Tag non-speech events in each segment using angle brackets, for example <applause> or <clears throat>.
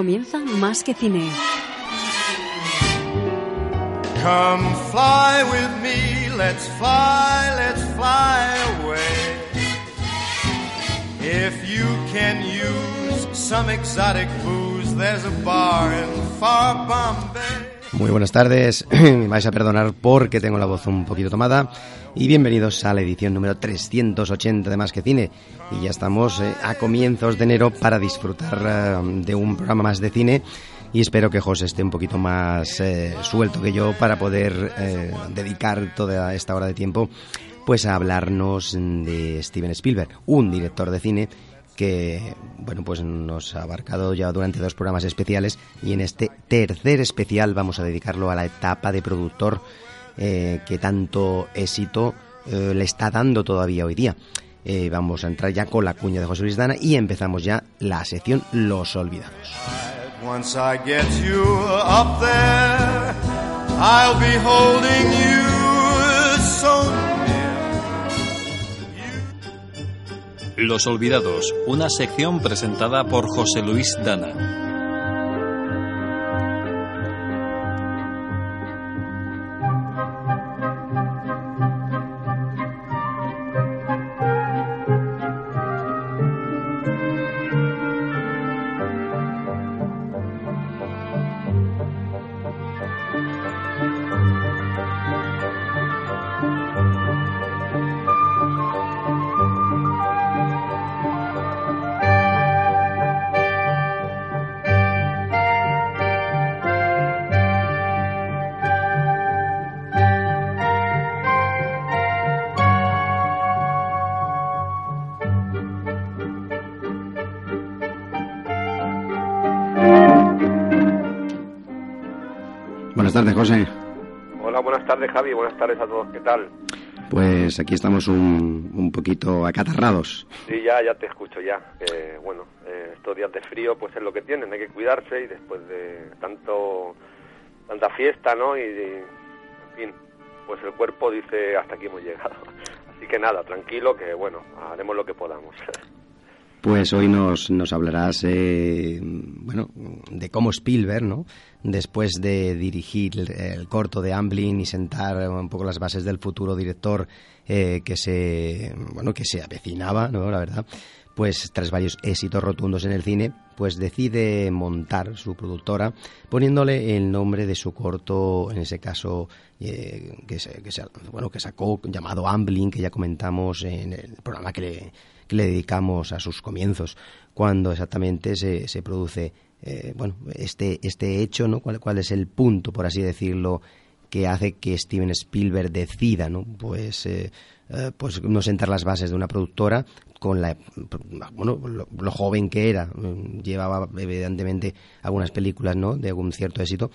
Comienza Más que Cine. Come fly with me, let's fly, let's fly away. If you can use some exotic booze, there's a bar in far Bombay. Muy buenas tardes, <clears throat> me vais a perdonar porque tengo la voz un poquito tomada. Y bienvenidos a la edición número 380 de Más que Cine. Y ya estamos eh, a comienzos de enero para disfrutar eh, de un programa más de cine. Y espero que José esté un poquito más eh, suelto que yo para poder dedicar toda esta hora de tiempo pues a hablarnos de Steven Spielberg, un director de cine que bueno pues nos ha abarcado ya durante dos programas especiales y en este tercer especial vamos a dedicarlo a la etapa de productor eh, que tanto éxito eh, le está dando todavía hoy día. Eh, vamos a entrar ya con la cuña de José Luis Dana y empezamos ya la sección Los Olvidados. Once I get you up there, I'll be holding you so Los Olvidados, una sección presentada por José Luis Dana. Tardes a todos, ¿qué tal? Pues aquí estamos un, un poquito acatarrados. Sí, ya, ya te escucho ya. bueno, eh, estos días de frío pues es lo que tienen, hay que cuidarse y después de tanto tanta fiesta, ¿no? Y, en fin, pues el cuerpo dice hasta aquí hemos llegado. <laughs> Así que nada, tranquilo, que bueno, haremos lo que podamos. <laughs> Pues hoy nos, nos hablarás, eh, bueno, de cómo Spielberg, ¿no? Después de dirigir el, corto de Amblin y sentar un poco las bases del futuro director eh, que se, bueno, que se avecinaba, ¿no? La verdad, pues tras varios éxitos rotundos en el cine, pues decide montar su productora poniéndole el nombre de su corto, en ese caso eh, que, se, que, se, bueno, que sacó llamado Amblin, que ya comentamos en el programa que le que le dedicamos a sus comienzos, cuando exactamente se, se produce eh, bueno, este, este hecho, ¿no? ¿Cuál, ¿Cuál es el punto, por así decirlo, que hace que Steven Spielberg decida, ¿no? Pues, eh, eh, pues no sentar las bases de una productora con la, bueno, lo, joven que era. Llevaba evidentemente algunas películas, ¿no? De algún cierto éxito.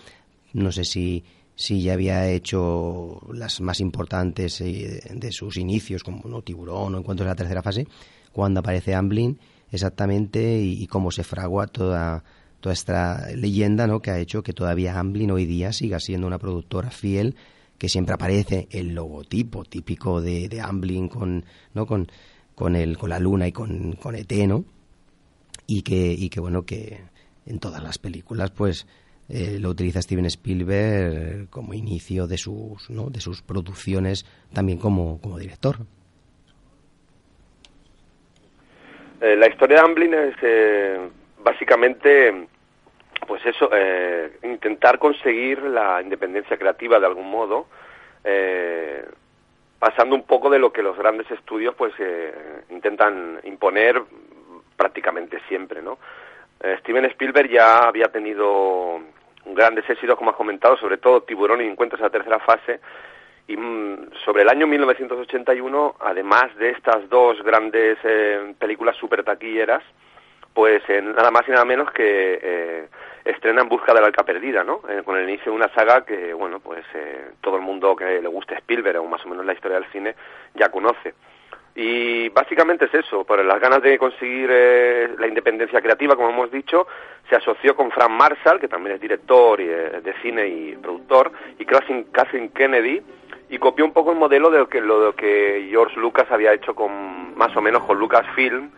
No sé si, si ya había hecho las más importantes de sus inicios, como ¿no? Tiburón o en cuanto a la tercera fase, cuando aparece Amblin exactamente y, cómo se fragua toda, toda esta leyenda ¿no? que ha hecho que todavía Amblin hoy día siga siendo una productora fiel que siempre aparece el logotipo típico de, de Amblin con, ¿no? con, con, el, con la luna y con, con ET, ¿no? Y que, y que, bueno, que en todas las películas, pues, eh, lo utiliza Steven Spielberg como inicio de sus, ¿no? de sus producciones también como, como director. Eh, la historia de Amblin es eh, básicamente, pues eso, eh, intentar conseguir la independencia creativa de algún modo, pasando un poco de lo que los grandes estudios pues intentan imponer prácticamente siempre, ¿no? Steven Spielberg ya había tenido grandes éxitos, como has comentado, sobre todo Tiburón y Encuentros a tercera fase. Y mm, sobre el año 1981, además de estas dos grandes eh, películas super taquilleras, pues eh, nada más y nada menos que eh, estrena En busca de la arca perdida, ¿no? Eh, con el inicio de una saga que, bueno, pues eh, todo el mundo que le guste Spielberg o más o menos la historia del cine ya conoce. Y básicamente es eso, por las ganas de conseguir eh, la independencia creativa, como hemos dicho, se asoció con Frank Marshall, que también es director y, de cine y productor, y Kathleen Kennedy, y copió un poco el modelo de lo que, lo que George Lucas había hecho con, más o menos con Lucasfilm,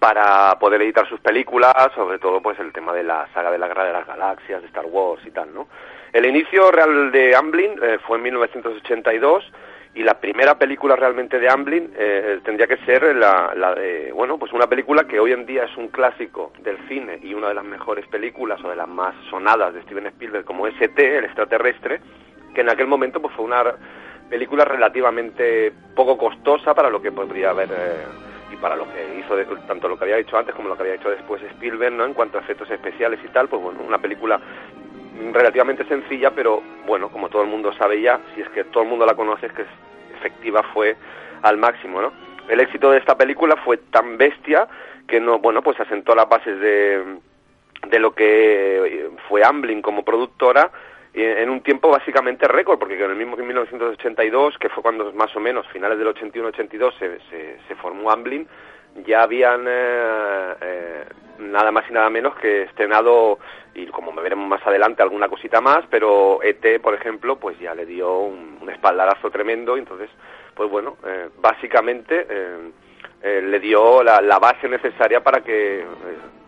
para poder editar sus películas, sobre todo pues el tema de la saga de la Guerra de las Galaxias, de Star Wars y tal, ¿no? El inicio real de Amblin eh, fue en 1982 y la primera película realmente de Amblin eh, tendría que ser la, la, de, bueno, pues una película que hoy en día es un clásico del cine y una de las mejores películas o de las más sonadas de Steven Spielberg como S.T., el extraterrestre, que en aquel momento pues fue una película relativamente poco costosa para lo que podría haber... Eh, y para lo que hizo de, tanto lo que había hecho antes como lo que había hecho después Spielberg, ¿no? En cuanto a efectos especiales y tal, pues bueno, una película relativamente sencilla, pero bueno, como todo el mundo sabe ya, si es que todo el mundo la conoce, es que efectiva fue al máximo, ¿no? El éxito de esta película fue tan bestia que no, bueno, pues asentó las bases de, de lo que fue Amblin como productora en un tiempo básicamente récord, porque en el mismo que en 1982, que fue cuando más o menos, finales del 81-82, se, se, se, formó Amblin, ya habían eh, eh, nada más y nada menos que estrenado, y como me veremos más adelante, alguna cosita más, pero ET, por ejemplo, pues ya le dio un, espaldarazo tremendo, entonces, pues bueno, eh, básicamente eh, eh, le dio la, la, base necesaria para que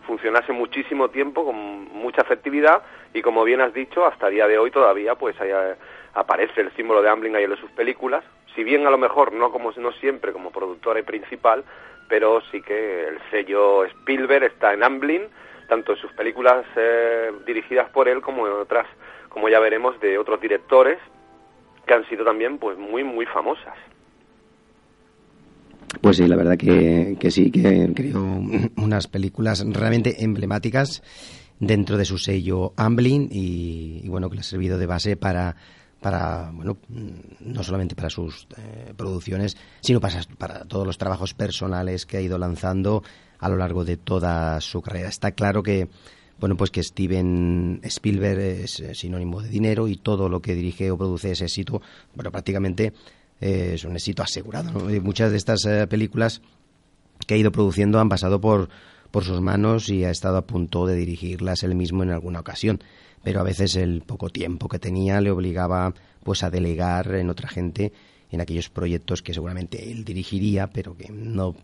funcionase muchísimo tiempo, con mucha efectividad, y como bien has dicho, hasta el día de hoy todavía pues ahí aparece el símbolo de Amblin ahí en sus películas, si bien a lo mejor no como no siempre como productora y principal, pero sí que el sello Spielberg está en Amblin, tanto en sus películas eh, dirigidas por él como en otras, como ya veremos, de otros directores que han sido también pues muy muy famosas. Pues sí, la verdad que, que sí, que creo unas películas realmente emblemáticas dentro de su sello Amblin y, y, bueno, que le ha servido de base para, para bueno, no solamente para sus eh, producciones, sino para, todos los trabajos personales que ha ido lanzando a lo largo de toda su carrera. Está claro que bueno, pues que Steven Spielberg es sinónimo de dinero y todo lo que dirige o produce es éxito, bueno, prácticamente eh, es un éxito asegurado. muchas de estas eh, películas que ha ido produciendo han pasado por, por sus manos y ha estado a punto de dirigirlas él mismo en alguna ocasión. Pero a veces el poco tiempo que tenía le obligaba pues a delegar en otra gente en aquellos proyectos que seguramente él dirigiría, pero que no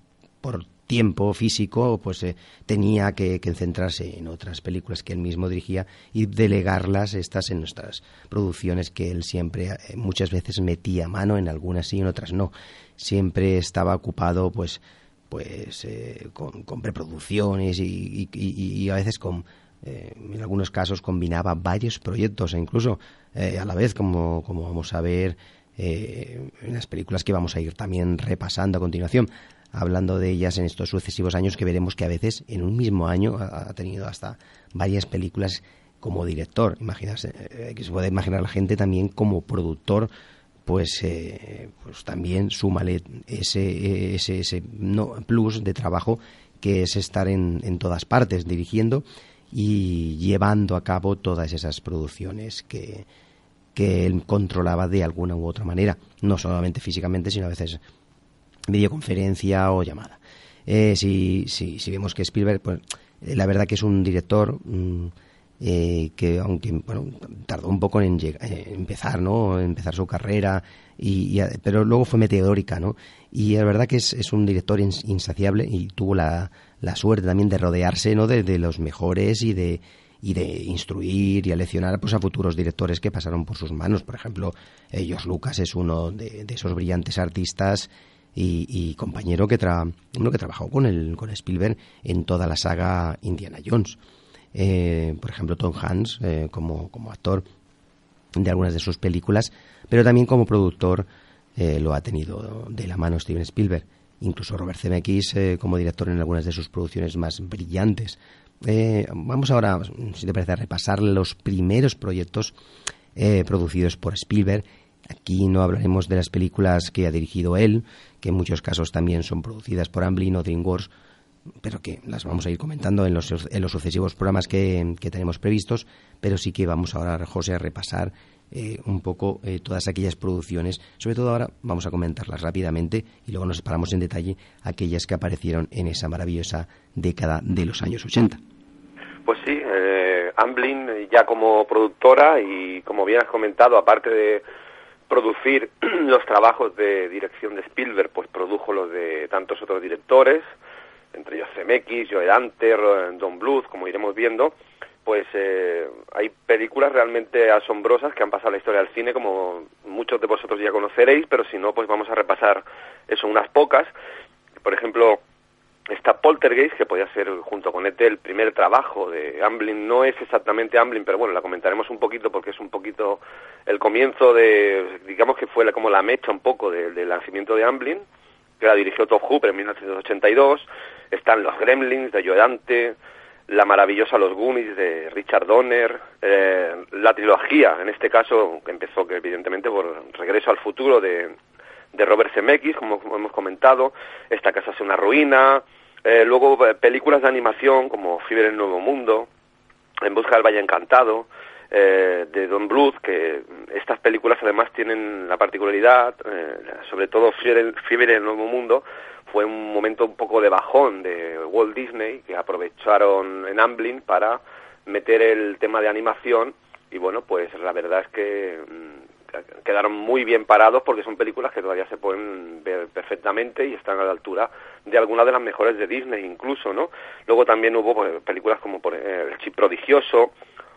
por tiempo físico, pues eh, tenía que, centrarse en otras películas que él mismo dirigía y delegarlas estas en nuestras producciones que él siempre eh, muchas veces metía mano en algunas sí y en otras no. Siempre estaba ocupado pues pues eh, con, con, preproducciones y, y, y, a veces con eh, en algunos casos combinaba varios proyectos e incluso eh, a la vez como, como vamos a ver en las películas que vamos a ir también repasando a continuación hablando de ellas en estos sucesivos años que veremos que a veces en un mismo año ha, tenido hasta varias películas como director. Imaginarse, eh, que se puede imaginar la gente también como productor, pues, eh, pues también súmale ese, ese, ese no, plus de trabajo que es estar en, en todas partes dirigiendo y llevando a cabo todas esas producciones que, que él controlaba de alguna u otra manera, no solamente físicamente, sino a veces videoconferencia o llamada. Eh, si, si, vemos que Spielberg, pues eh, la verdad que es un director mmm, eh, que aunque bueno tardó un poco en, llegar, en empezar, ¿no? Empezar su carrera, y, pero luego fue meteórica, ¿no? Y la verdad que es, es un director insaciable y tuvo la, la suerte también de rodearse, ¿no? De, de los mejores y de y de instruir y aleccionar pues, a futuros directores que pasaron por sus manos. Por ejemplo, ellos Lucas es uno de, de esos brillantes artistas y, compañero que, tra uno que trabajó con, el, con Spielberg en toda la saga Indiana Jones. Eh, por ejemplo, Tom Hanks eh, como, como actor de algunas de sus películas, pero también como productor eh, lo ha tenido de la mano Steven Spielberg. Incluso Robert Zemeckis eh, como director en algunas de sus producciones más brillantes. Vamos ahora, si te parece, a repasar los primeros proyectos producidos por Spielberg. Aquí no hablaremos de las películas que ha dirigido él, que en muchos casos también son producidas por Amblin o DreamWorks, pero que las vamos a ir comentando en los, en los sucesivos programas que, que, tenemos previstos, pero sí que vamos ahora, José, a repasar eh, un poco eh, todas aquellas producciones. Sobre todo ahora vamos a comentarlas rápidamente y luego nos separamos en detalle aquellas que aparecieron en esa maravillosa década de los años 80. Pues sí, eh, Amblin ya como productora y como bien has comentado, aparte de producir <clears throat> los trabajos de dirección de Spielberg, pues produjo los de tantos otros directores, entre ellos CMX, Joe Dante, Don Bluth, como iremos viendo, pues eh, hay películas realmente asombrosas que han pasado la historia del cine, como muchos de vosotros ya conoceréis, pero si no, pues vamos a repasar eso, unas pocas. Por ejemplo, está Poltergeist, que podía ser junto con ET el primer trabajo de Amblin. No es exactamente Amblin, pero bueno, la comentaremos un poquito porque es un poquito el comienzo de, digamos que fue como la mecha un poco del nacimiento de Amblin, que la dirigió Top Hooper en 1982. Están Los Gremlins de Joe Dante, la maravillosa Los Goonies de Richard Donner, eh, la trilogía, en este caso, que empezó que evidentemente por Regreso al Futuro de, de Robert Zemeckis, como hemos comentado, Esta casa es una ruina, eh, luego eh, películas de animación como Fiebre en el Nuevo Mundo, En busca del Valle Encantado, eh, de Don Bluth, que estas películas además tienen la particularidad, eh, sobre todo Fiebre en el Nuevo Mundo, fue un momento un poco de bajón de Walt Disney, que aprovecharon en Amblin para meter el tema de animación y bueno, pues la verdad es que mm, quedaron muy bien parados porque son películas que todavía se pueden ver perfectamente y están a la altura de algunas de las mejores de Disney incluso, ¿no? Luego también hubo pues, películas como por El Chip Prodigioso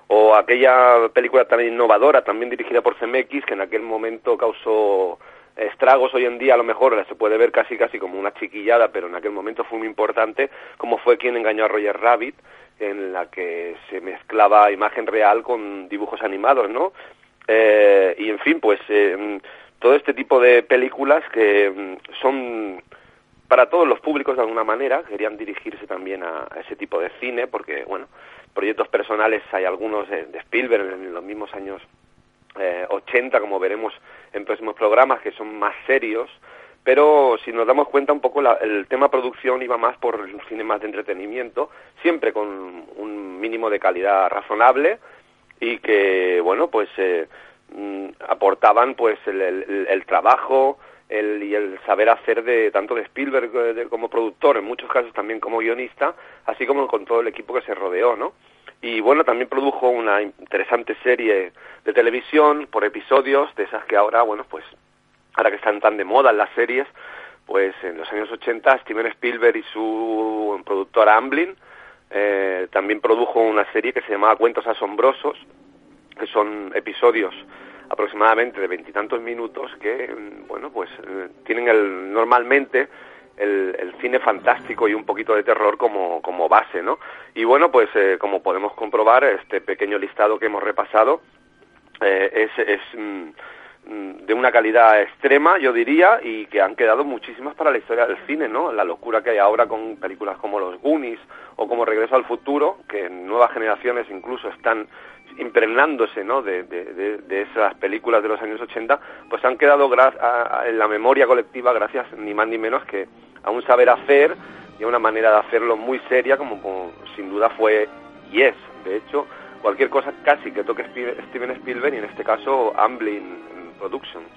o aquella película también innovadora, también dirigida por CMX, que en aquel momento causó estragos hoy en día a lo mejor se puede ver casi casi como una chiquillada, pero en aquel momento fue muy importante, como fue quien engañó a Roger Rabbit, en la que se mezclaba imagen real con dibujos animados, ¿no? Eh, y en fin, pues eh, todo este tipo de películas que mm, son para todos los públicos de alguna manera, querían dirigirse también a, ese tipo de cine, porque, bueno, proyectos personales hay algunos de, Spielberg en los mismos años eh, 80, como veremos en próximos programas, que son más serios, pero si nos damos cuenta un poco el tema producción iba más por el cine más de entretenimiento, siempre con un mínimo de calidad razonable y que, bueno, pues eh, mm, aportaban pues el, trabajo el, y el saber hacer de tanto de Spielberg eh, como productor, en muchos casos también como guionista, así como con todo el equipo que se rodeó, ¿no? Y bueno, también produjo una interesante serie de televisión por episodios, de esas que ahora, bueno, pues ahora que están tan de moda las series, pues en los años 80 Steven Spielberg y su productora Amblin eh, también produjo una serie que se llamaba Cuentos Asombrosos, que son episodios aproximadamente de veintitantos minutos que, mm, bueno, pues eh, tienen el, normalmente el, cine fantástico y un poquito de terror como, como base, ¿no? Y bueno, pues eh, como podemos comprobar, este pequeño listado que hemos repasado eh, es, es mm, de una calidad extrema, yo diría, y que han quedado muchísimas para la historia del cine, ¿no? La locura que hay ahora con películas como Los Goonies o como Regreso al Futuro, que nuevas generaciones incluso están impregnándose ¿no? de, de, esas películas de los años 80, pues han quedado en la memoria colectiva gracias ni más ni menos que a un saber hacer y a una manera de hacerlo muy seria como, sin duda fue y es. De hecho, cualquier cosa casi que toque Steven Spielberg y en este caso Amblin Productions.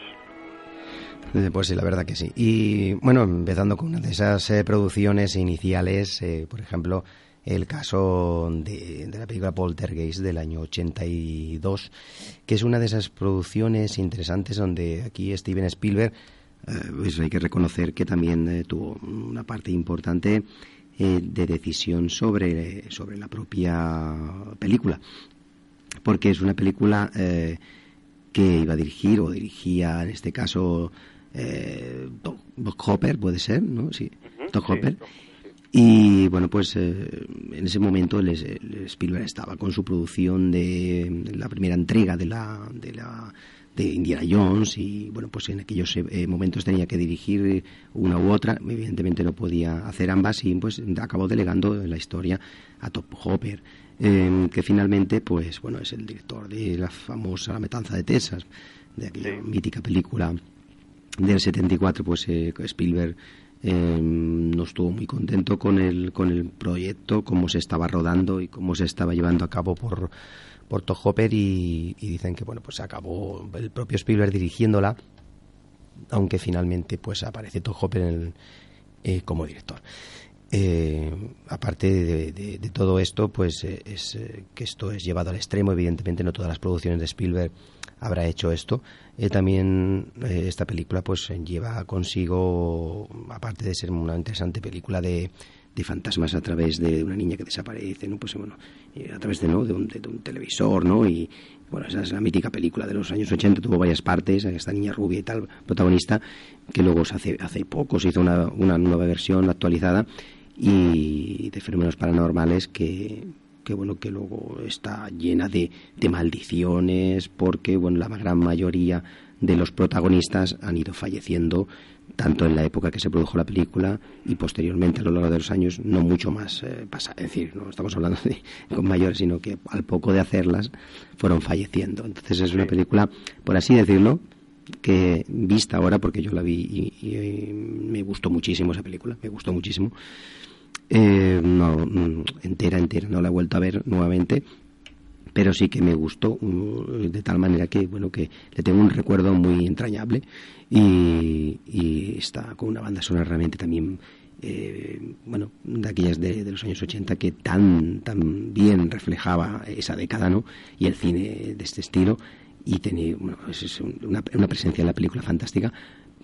Eh, pues sí, la verdad que sí. Y bueno, empezando con una de esas eh, producciones iniciales, eh, por ejemplo, el caso de, de, la película Poltergeist del año 82, que es una de esas producciones interesantes donde aquí Steven Spielberg, pues hay que reconocer que también tuvo una parte importante de decisión sobre, sobre la propia película, porque es una película que iba a dirigir o dirigía en este caso Doc, Hopper, puede ser, ¿no? Sí, Doc Hopper. Y bueno, pues eh, en ese momento les, Spielberg estaba con su producción de la primera entrega de la, de la, de Indiana Jones y bueno pues en aquellos eh, momentos tenía que dirigir una u otra evidentemente no podía hacer ambas y pues acabó delegando la historia a Top Hopper em, que finalmente pues bueno es el director de la famosa La Metanza de Texas de aquella mítica película del 74 pues eh, Spielberg em, no estuvo muy contento con el con el proyecto cómo se estaba rodando y cómo se estaba llevando a cabo por por Hopper y, dicen que bueno pues acabó el propio Spielberg dirigiéndola aunque finalmente pues aparece Todd Hopper eh, como director eh, aparte de, todo esto pues eh, es que esto es llevado al extremo evidentemente no todas las producciones de Spielberg habrá hecho esto también esta película pues lleva consigo aparte de ser una interesante película de de fantasmas a través de una niña que desaparece, ¿no? Pues bueno, a través de, ¿no? de, un, televisor, ¿no? Y bueno, esa es la mítica película de los años 80, tuvo varias partes, esta niña rubia y tal, protagonista, que luego hace, hace poco se hizo una, una nueva versión actualizada y de fenómenos paranormales que, que bueno que luego está llena de, de maldiciones porque bueno la gran mayoría de los protagonistas han ido falleciendo tanto en la época que se produjo la película y posteriormente a lo largo de los años no mucho más eh, pasa. Es decir no estamos hablando de <laughs> con mayores sino que al poco de hacerlas fueron falleciendo. Entonces es una película por así decirlo que vista ahora porque yo la vi y, me gustó muchísimo esa película me gustó muchísimo eh, no mm, entera entera no la he vuelto a ver nuevamente pero sí que me gustó de tal manera que bueno que le tengo un recuerdo muy entrañable y, está con una banda sonora realmente también eh, bueno de aquellas de, los años 80 que tan tan bien reflejaba esa década no y el cine de este estilo. Y tenía es una, presencia en la película fantástica.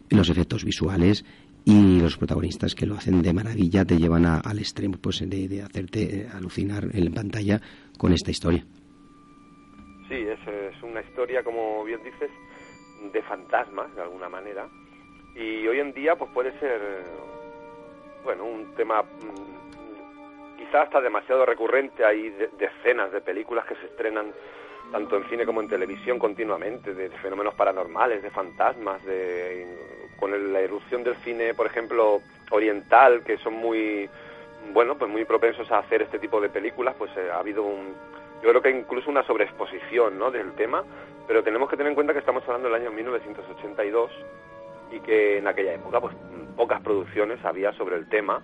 Los efectos visuales y los protagonistas que lo hacen de maravilla te llevan al extremo pues de, de hacerte alucinar en pantalla con esta historia Sí, es, es una historia, como bien dices, de fantasmas, de alguna manera. Y hoy en día, pues puede ser, bueno, un tema mm, quizás hasta demasiado recurrente. Hay decenas de películas que se estrenan tanto en cine como en televisión continuamente, de, fenómenos paranormales, de fantasmas, de con la erupción del cine, por ejemplo, oriental, que son muy, bueno, pues muy propensos a hacer este tipo de películas, pues eh, ha habido un, yo creo que incluso una sobreexposición ¿no? del tema, pero tenemos que tener en cuenta que estamos hablando del año 1982 y que en aquella época pues pocas producciones había sobre el tema.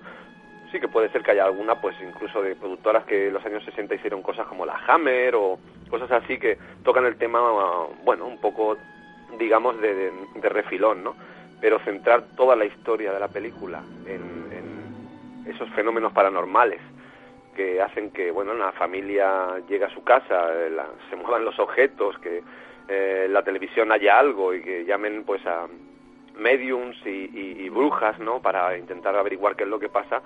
Sí que puede ser que haya alguna, pues incluso de productoras que en los años 60 hicieron cosas como la Hammer o cosas así que tocan el tema, bueno, un poco, digamos, de, refilón, ¿no? Pero centrar toda la historia de la película en esos fenómenos paranormales que hacen que bueno una familia llegue a su casa, eh, se muevan los objetos, que eh, la televisión haya algo y que llamen pues a mediums y, brujas, ¿no? Para intentar averiguar qué es lo que pasa.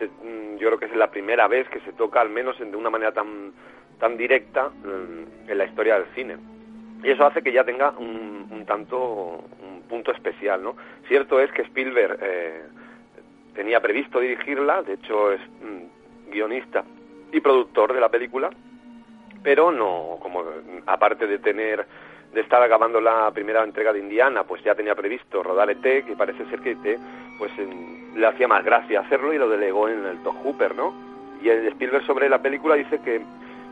Mm, yo creo que es la primera vez que se toca, al menos de una manera tan tan directa, mm, en la historia del cine. Y eso hace que ya tenga un, tanto un punto especial, ¿no? Cierto es que Spielberg eh, tenía previsto dirigirla, de hecho es mm, guionista y productor de la película, pero no, como aparte de tener, de estar acabando la primera entrega de Indiana, pues ya tenía previsto rodar ET, que parece ser que ET, pues le hacía más gracia hacerlo y lo delegó en el Top Hooper, ¿no? Y el Spielberg sobre la película dice que,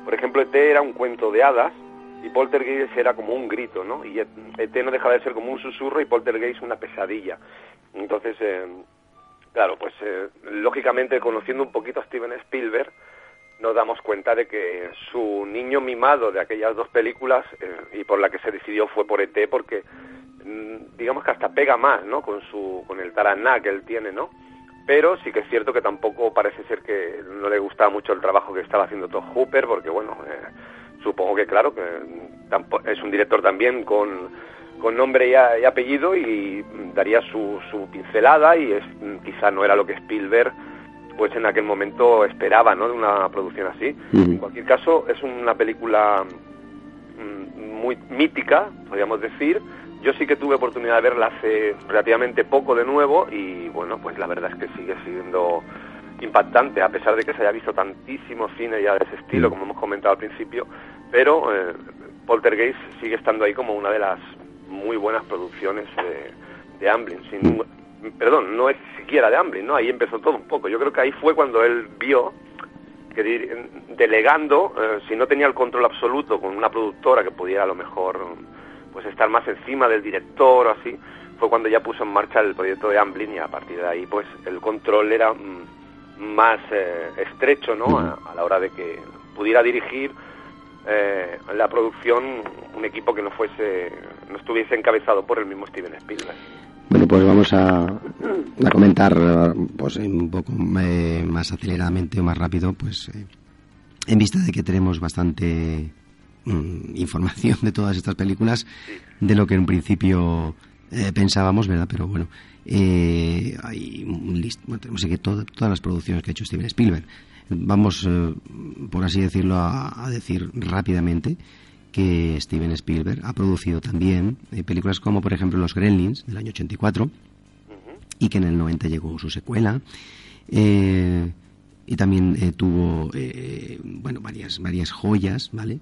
por ejemplo, ET era un cuento de hadas y Poltergeist era como un grito, ¿no? Y ET no dejaba de ser como un susurro y Poltergeist una pesadilla. Entonces, eh, Claro, pues eh, lógicamente conociendo un poquito a Steven Spielberg, nos damos cuenta de que su niño mimado de aquellas dos películas eh, y por la que se decidió fue por ET porque mm, digamos que hasta pega más, ¿no? Con su con el taraná que él tiene, ¿no? Pero sí que es cierto que tampoco parece ser que no le gustaba mucho el trabajo que estaba haciendo Todd Hooper porque bueno, eh, supongo que claro que es un director también con con nombre y, apellido y daría su, su pincelada y es, quizá no era lo que Spielberg pues en aquel momento esperaba ¿no? de una producción así. En cualquier caso, es una película mm, muy mítica, podríamos decir. Yo sí que tuve oportunidad de verla hace relativamente poco de nuevo y bueno, pues la verdad es que sigue siendo impactante, a pesar de que se haya visto tantísimo cine ya de ese estilo, como hemos comentado al principio, pero eh, Poltergeist sigue estando ahí como una de las muy buenas producciones de, de Amblin. Sin, perdón, no es siquiera de Amblin, ¿no? Ahí empezó todo un poco. Yo creo que ahí fue cuando él vio que delegando, eh, si no tenía el control absoluto con una productora que pudiera a lo mejor pues estar más encima del director o así, fue cuando ya puso en marcha el proyecto de Amblin y a partir de ahí pues el control era mm, más eh, estrecho, ¿no? A, a, la hora de que pudiera dirigir eh, la producción un equipo que no fuese, no estuviese encabezado por el mismo Steven Spielberg. Bueno, pues vamos a, comentar pues un poco eh, más aceleradamente o más rápido, pues eh, en vista de que tenemos bastante mm, información de todas estas películas, de lo que en principio eh, pensábamos, ¿verdad? Pero bueno, eh, hay un tenemos aquí todas las producciones que ha hecho Steven Spielberg. Vamos, por así decirlo, a decir rápidamente que Steven Spielberg ha producido también eh, películas como por ejemplo Los Gremlins del año 84 uh -huh. y que en el 90 llegó su secuela eh, y también eh, tuvo bueno varias varias joyas vale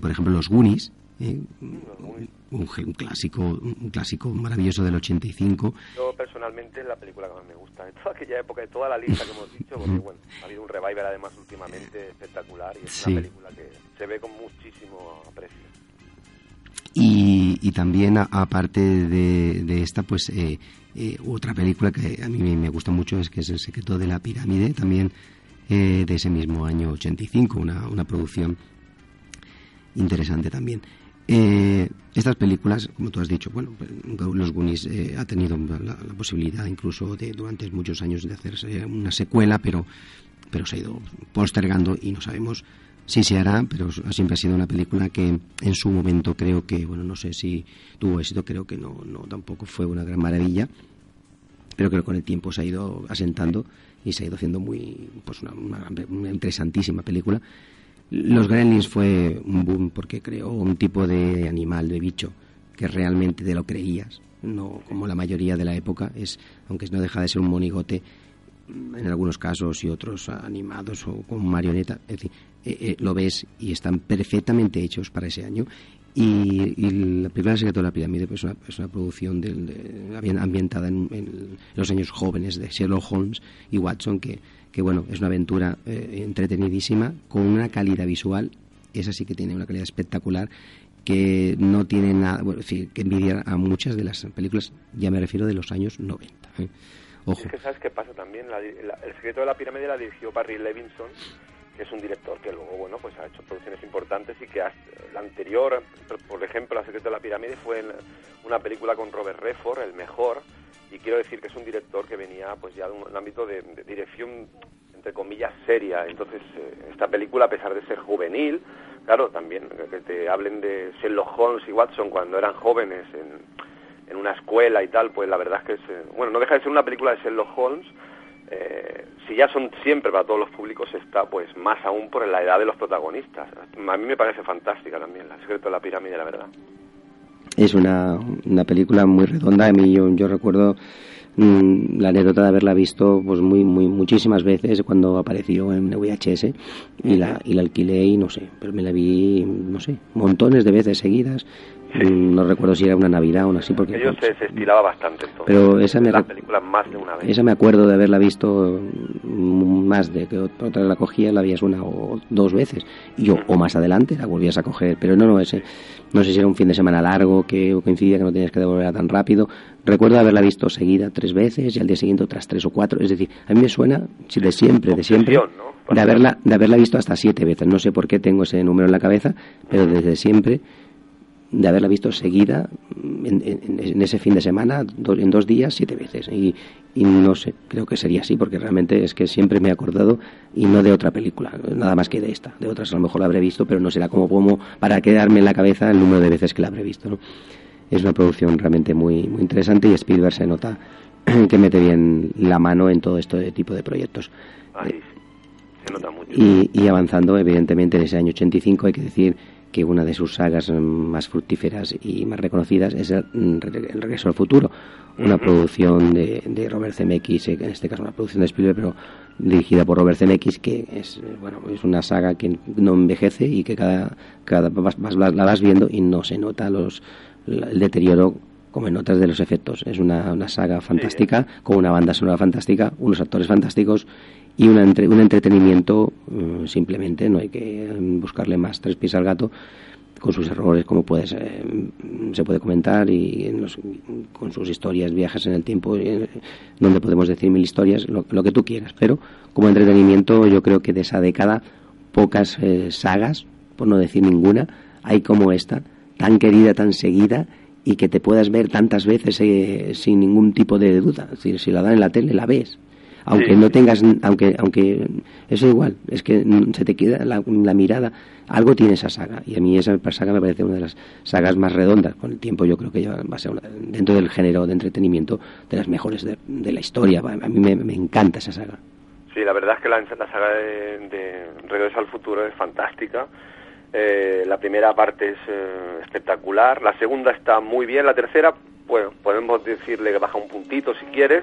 por ejemplo Los Goonies eh, un, un, clásico un clásico maravilloso del 85 yo personalmente es la película que más me gusta de toda aquella época de toda la lista que hemos dicho porque bueno ha habido un revival además últimamente espectacular y es sí. una película que se ve con muchísimo aprecio. Y, y también aparte de, de, esta pues eh, eh, otra película que a mí me gusta mucho es que es El secreto de la pirámide también eh, de ese mismo año 85 una, una producción interesante también eh, estas películas, como tú has dicho, bueno, los Goonies eh, ha tenido la, la, posibilidad incluso de durante muchos años de hacerse una secuela, pero, pero se ha ido postergando y no sabemos si se hará, pero siempre ha sido una película que en su momento creo que, bueno, no sé si tuvo éxito, creo que no, no tampoco fue una gran maravilla, pero creo que con el tiempo se ha ido asentando y se ha ido haciendo muy, pues una, una, una interesantísima película los Gremlins fue un boom porque creó un tipo de animal, de bicho, que realmente te lo creías, no como la mayoría de la época, es aunque no deja de ser un monigote en algunos casos y otros animados o con marioneta, es decir, eh, eh, lo ves y están perfectamente hechos para ese año. Y, y la película El de la pirámide pues, es, una, es una producción del, de, ambientada en, en, los años jóvenes de Sherlock Holmes y Watson que que bueno, es una aventura eh, entretenidísima, con una calidad visual, esa sí que tiene una calidad espectacular, que no tiene nada, bueno, que envidiar a muchas de las películas, ya me refiero de los años 90. ¿eh? Ojo. Es que sabes qué pasa también, la, la, El secreto de la pirámide la dirigió Barry Levinson, que es un director que luego, bueno, pues ha hecho producciones importantes y que ha, la anterior, por ejemplo, El secreto de la pirámide fue en una película con Robert Redford, el mejor, y quiero decir que es un director que venía pues ya de un, ámbito de, dirección entre comillas seria. Entonces eh, esta película a pesar de ser juvenil claro también que te hablen de Sherlock Holmes y Watson cuando eran jóvenes en, en una escuela y tal pues la verdad es que es, eh, bueno no deja de ser una película de Sherlock Holmes. Eh, si ya son siempre para todos los públicos está pues más aún por la edad de los protagonistas. A mí me parece fantástica también el secreto de la pirámide la verdad es una, una película muy redonda. A mí yo, yo recuerdo mmm, la anécdota de haberla visto pues muy muy muchísimas veces cuando apareció en VHS y la, y la alquilé y no sé, pero me la vi, no sé, montones de veces seguidas. Sí. No recuerdo si era una Navidad o una así porque Ello se, se, estilaba bastante entonces. Pero esa me la película más de una vez. Esa me acuerdo de haberla visto más de que otra la cogía, la veías una o dos veces y yo o más adelante la volvías a coger, pero no no ese no sé si era un fin de semana largo que coincidía que no tenías que devolverla tan rápido. Recuerdo haberla visto seguida tres veces y al día siguiente otras tres o cuatro. Es decir, a mí me suena de siempre, de siempre, de haberla, de haberla visto hasta siete veces. No sé por qué tengo ese número en la cabeza, pero desde siempre de haberla visto seguida en, en, en, ese fin de semana, do, en dos días, siete veces. Y, y, no sé, creo que sería así, porque realmente es que siempre me he acordado y no de otra película, nada más que de esta. De otras a lo mejor la habré visto, pero no será como como para quedarme en la cabeza el número de veces que la habré visto. ¿no? Es una producción realmente muy, muy interesante y Spielberg se nota <clears throat> que mete bien la mano en todo este tipo de proyectos. Ay, se nota mucho. Y, y avanzando, evidentemente, en ese año 85 hay que decir que una de sus sagas más fructíferas y más reconocidas es El, el Regreso al Futuro, una producción de, de, Robert Zemeckis, en este caso una producción de Spielberg, pero dirigida por Robert Zemeckis, que es bueno es una saga que no envejece y que cada, cada vas, vas, la vas viendo y no se nota los el deterioro como en otras de los efectos. Es una, una saga fantástica, con una banda sonora fantástica, unos actores fantásticos y un, un entretenimiento mm, simplemente, no hay que mm, buscarle más tres pies al gato con sus errores, como puedes, eh, se puede comentar, y con sus historias, viajes en el tiempo, eh, donde podemos decir mil historias, lo, que tú quieras. Pero como entretenimiento, yo creo que de esa década, pocas eh, sagas, por no decir ninguna, hay como esta, tan querida, tan seguida, y que te puedas ver tantas veces sin ningún tipo de duda. Es decir, si la dan en la tele, la ves aunque no tengas aunque aunque eso igual es que se te queda la, mirada. Algo tiene esa saga y a mí esa saga me parece una de las sagas más redondas. Con el tiempo yo creo que ya va a ser dentro del género de entretenimiento de las mejores de, la historia. A mí me, encanta esa saga. Sí la verdad es que la, saga de, Regreso al futuro es fantástica. Eh, la primera parte es eh, espectacular. La segunda está muy bien. La tercera bueno podemos decirle que baja un puntito si quieres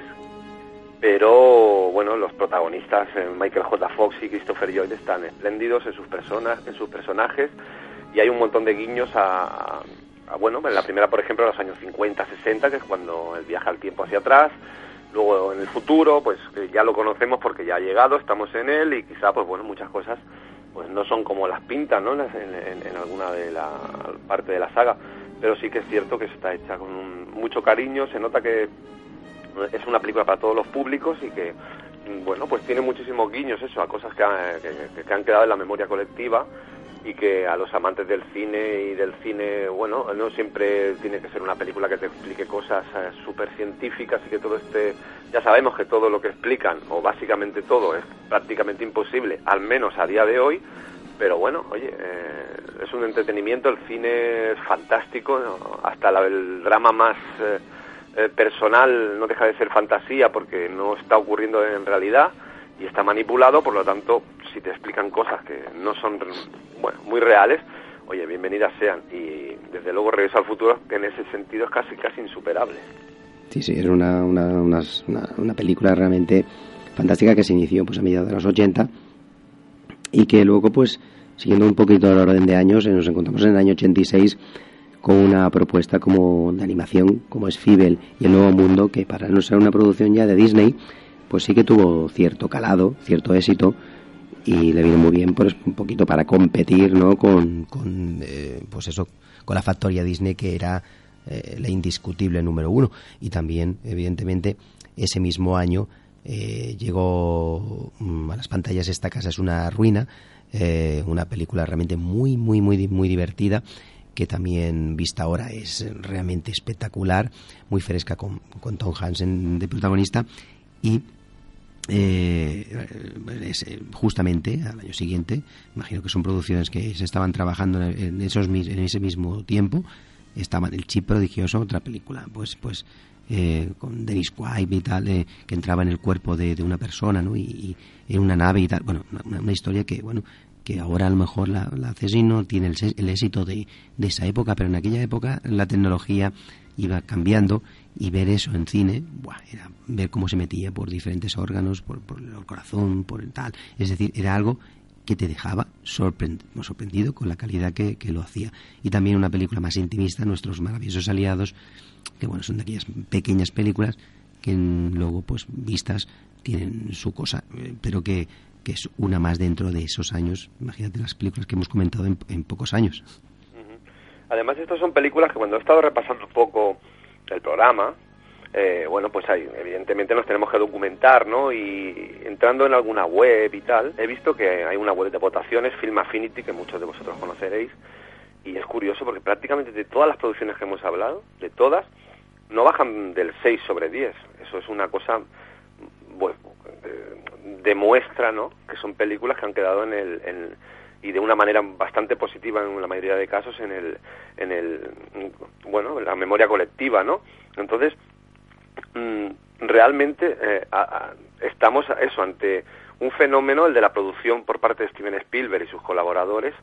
pero bueno, los protagonistas eh, Michael J. Fox y Christopher Lloyd están espléndidos en sus personas, en sus personajes y hay un montón de guiños a, bueno, en la primera por ejemplo a los años 50, 60, que es cuando él viaja el tiempo hacia atrás, luego en el futuro, pues ya lo conocemos porque ya ha llegado, estamos en él y quizá pues bueno, muchas cosas pues no son como las pintan, ¿no? En, alguna de la parte de la saga, pero sí que es cierto que está hecha con mucho cariño, se nota que es una película para todos los públicos y que, bueno, pues tiene muchísimos guiños eso, a cosas que, que, han quedado en la memoria colectiva y que a los amantes del cine y del cine, bueno, no siempre tiene que ser una película que te explique cosas eh, súper científicas y que todo esté, ya sabemos que todo lo que explican, o básicamente todo, es prácticamente imposible, al menos a día de hoy, pero bueno, oye, eh, es un entretenimiento, el cine es fantástico, hasta el drama más... Eh, eh, personal no deja de ser fantasía porque no está ocurriendo en realidad y está manipulado, por lo tanto, si te explican cosas que no son bueno, muy reales, oye, bienvenidas sean. Y desde luego Regreso al Futuro en ese sentido es casi casi insuperable. Sí, sí, es una, una, una, una película realmente fantástica que se inició pues a mediados de los 80 y que luego pues siguiendo un poquito el orden de años, eh, nos encontramos en el año 86 con una propuesta como de animación, como es Fibel y el Nuevo Mundo, que para no ser una producción ya de Disney, pues sí que tuvo cierto calado, cierto éxito, y le vino muy bien pues un poquito para competir ¿no? con, con eh, pues eso con la factoría Disney que era eh, la indiscutible número uno y también evidentemente ese mismo año eh, llegó mm, a las pantallas esta casa es una ruina una película realmente muy muy muy muy divertida que también vista ahora es realmente espectacular, muy fresca con, con Tom Hansen de protagonista y eh, eh, justamente al año siguiente, imagino que son producciones que se estaban trabajando en, esos, en ese mismo tiempo, estaban El Chip Prodigioso, otra película, pues pues eh, con Dennis Quaid y tal, que entraba en el cuerpo de, una persona, ¿no? Y, en una nave y tal, bueno, una historia que, bueno, que ahora a lo mejor la, la no tiene el, éxito de, de, esa época, pero en aquella época la tecnología iba cambiando y ver eso en cine, era ver cómo se metía por diferentes órganos, por, el corazón, por el tal. Es decir, era algo que te dejaba sorprendido con la calidad que, que, lo hacía. Y también una película más intimista, Nuestros maravillosos aliados, que bueno, son de aquellas pequeñas películas que luego, pues vistas, tienen su cosa, eh, pero que que es una más dentro de esos años. Imagínate las películas que hemos comentado en, pocos años. Además, estas son películas que cuando he estado repasando un poco el programa, eh, bueno, pues hay, evidentemente nos tenemos que documentar, ¿no? Y entrando en alguna web y tal, he visto que hay una web de votaciones, Film Affinity, que muchos de vosotros conoceréis, y es curioso porque prácticamente de todas las producciones que hemos hablado, de todas, no bajan del 6 sobre 10. Eso es una cosa, demuestra ¿no? que son películas que han quedado en el y de una manera bastante positiva en la mayoría de casos en el en el bueno en la memoria colectiva no entonces mm, realmente eh, estamos eso ante un fenómeno el de la producción por parte de Steven Spielberg y sus colaboradores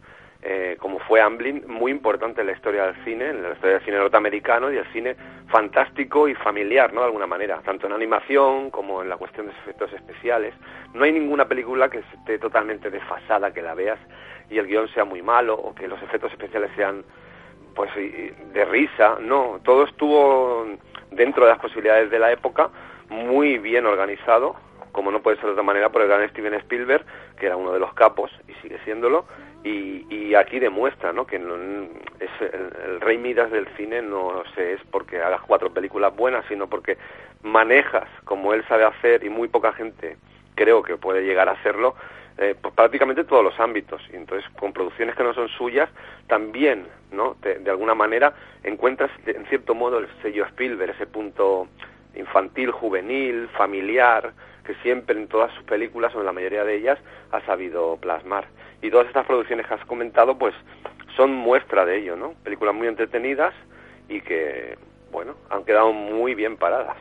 eh, como fue Amblin, muy importante en la historia del cine, en la historia del cine norteamericano y el cine fantástico y familiar, ¿no? De alguna manera, tanto en animación como en la cuestión de efectos especiales. No hay ninguna película que esté totalmente desfasada, que la veas y el guion sea muy malo o que los efectos especiales sean pues de risa, no, todo estuvo dentro de las posibilidades de la época, muy bien organizado, como no puede ser de otra manera por el gran Steven Spielberg, que era uno de los capos y sigue siéndolo, y, y aquí demuestra ¿no? que es el, rey Midas del cine no sé, es porque hagas cuatro películas buenas, sino porque manejas como él sabe hacer y muy poca gente creo que puede llegar a hacerlo, eh, pues prácticamente todos los ámbitos. Y entonces, con producciones que no son suyas, también, ¿no? de alguna manera, encuentras, en cierto modo, el sello Spielberg, ese punto infantil, juvenil, familiar, que siempre en todas sus películas, o en la mayoría de ellas, ha sabido plasmar. Y todas estas producciones que has comentado, pues, son muestra de ello, ¿no? Películas muy entretenidas y que, bueno, han quedado muy bien paradas.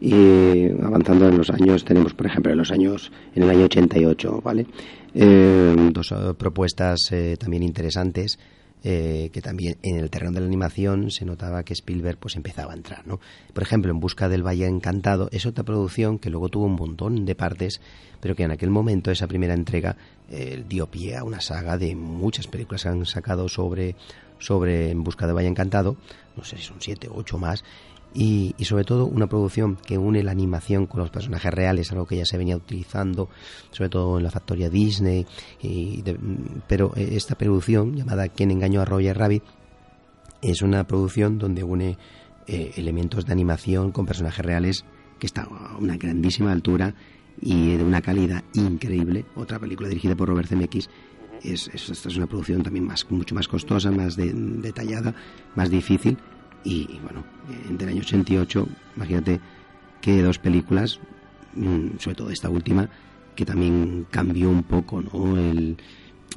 Y avanzando en los años, tenemos, por ejemplo, en los años, en el año 88, ¿vale? Eh, dos eh, propuestas eh, también interesantes. Que también en el terreno de la animación se notaba que Spielberg pues empezaba a entrar, ¿no? Por ejemplo, En busca del Valle Encantado es otra producción que luego tuvo un montón de partes, pero que en aquel momento esa primera entrega dio pie a una saga de muchas películas que han sacado sobre sobre En busca del Valle Encantado, no sé si son siete o ocho más, y, sobre todo una producción que une la animación con los personajes reales, algo que ya se venía utilizando, sobre todo en la factoría Disney, pero esta producción llamada Quien engañó a Roger Rabbit es una producción donde une eh, elementos de animación con personajes reales que está a una grandísima altura y de una calidad increíble. Otra película dirigida por Robert Zemeckis. Es, esta es una producción también más, mucho más costosa, más detallada, más difícil, y, bueno, entre el año 88, imagínate que dos películas, mm, sobre todo esta última, que también cambió un poco ¿no? El,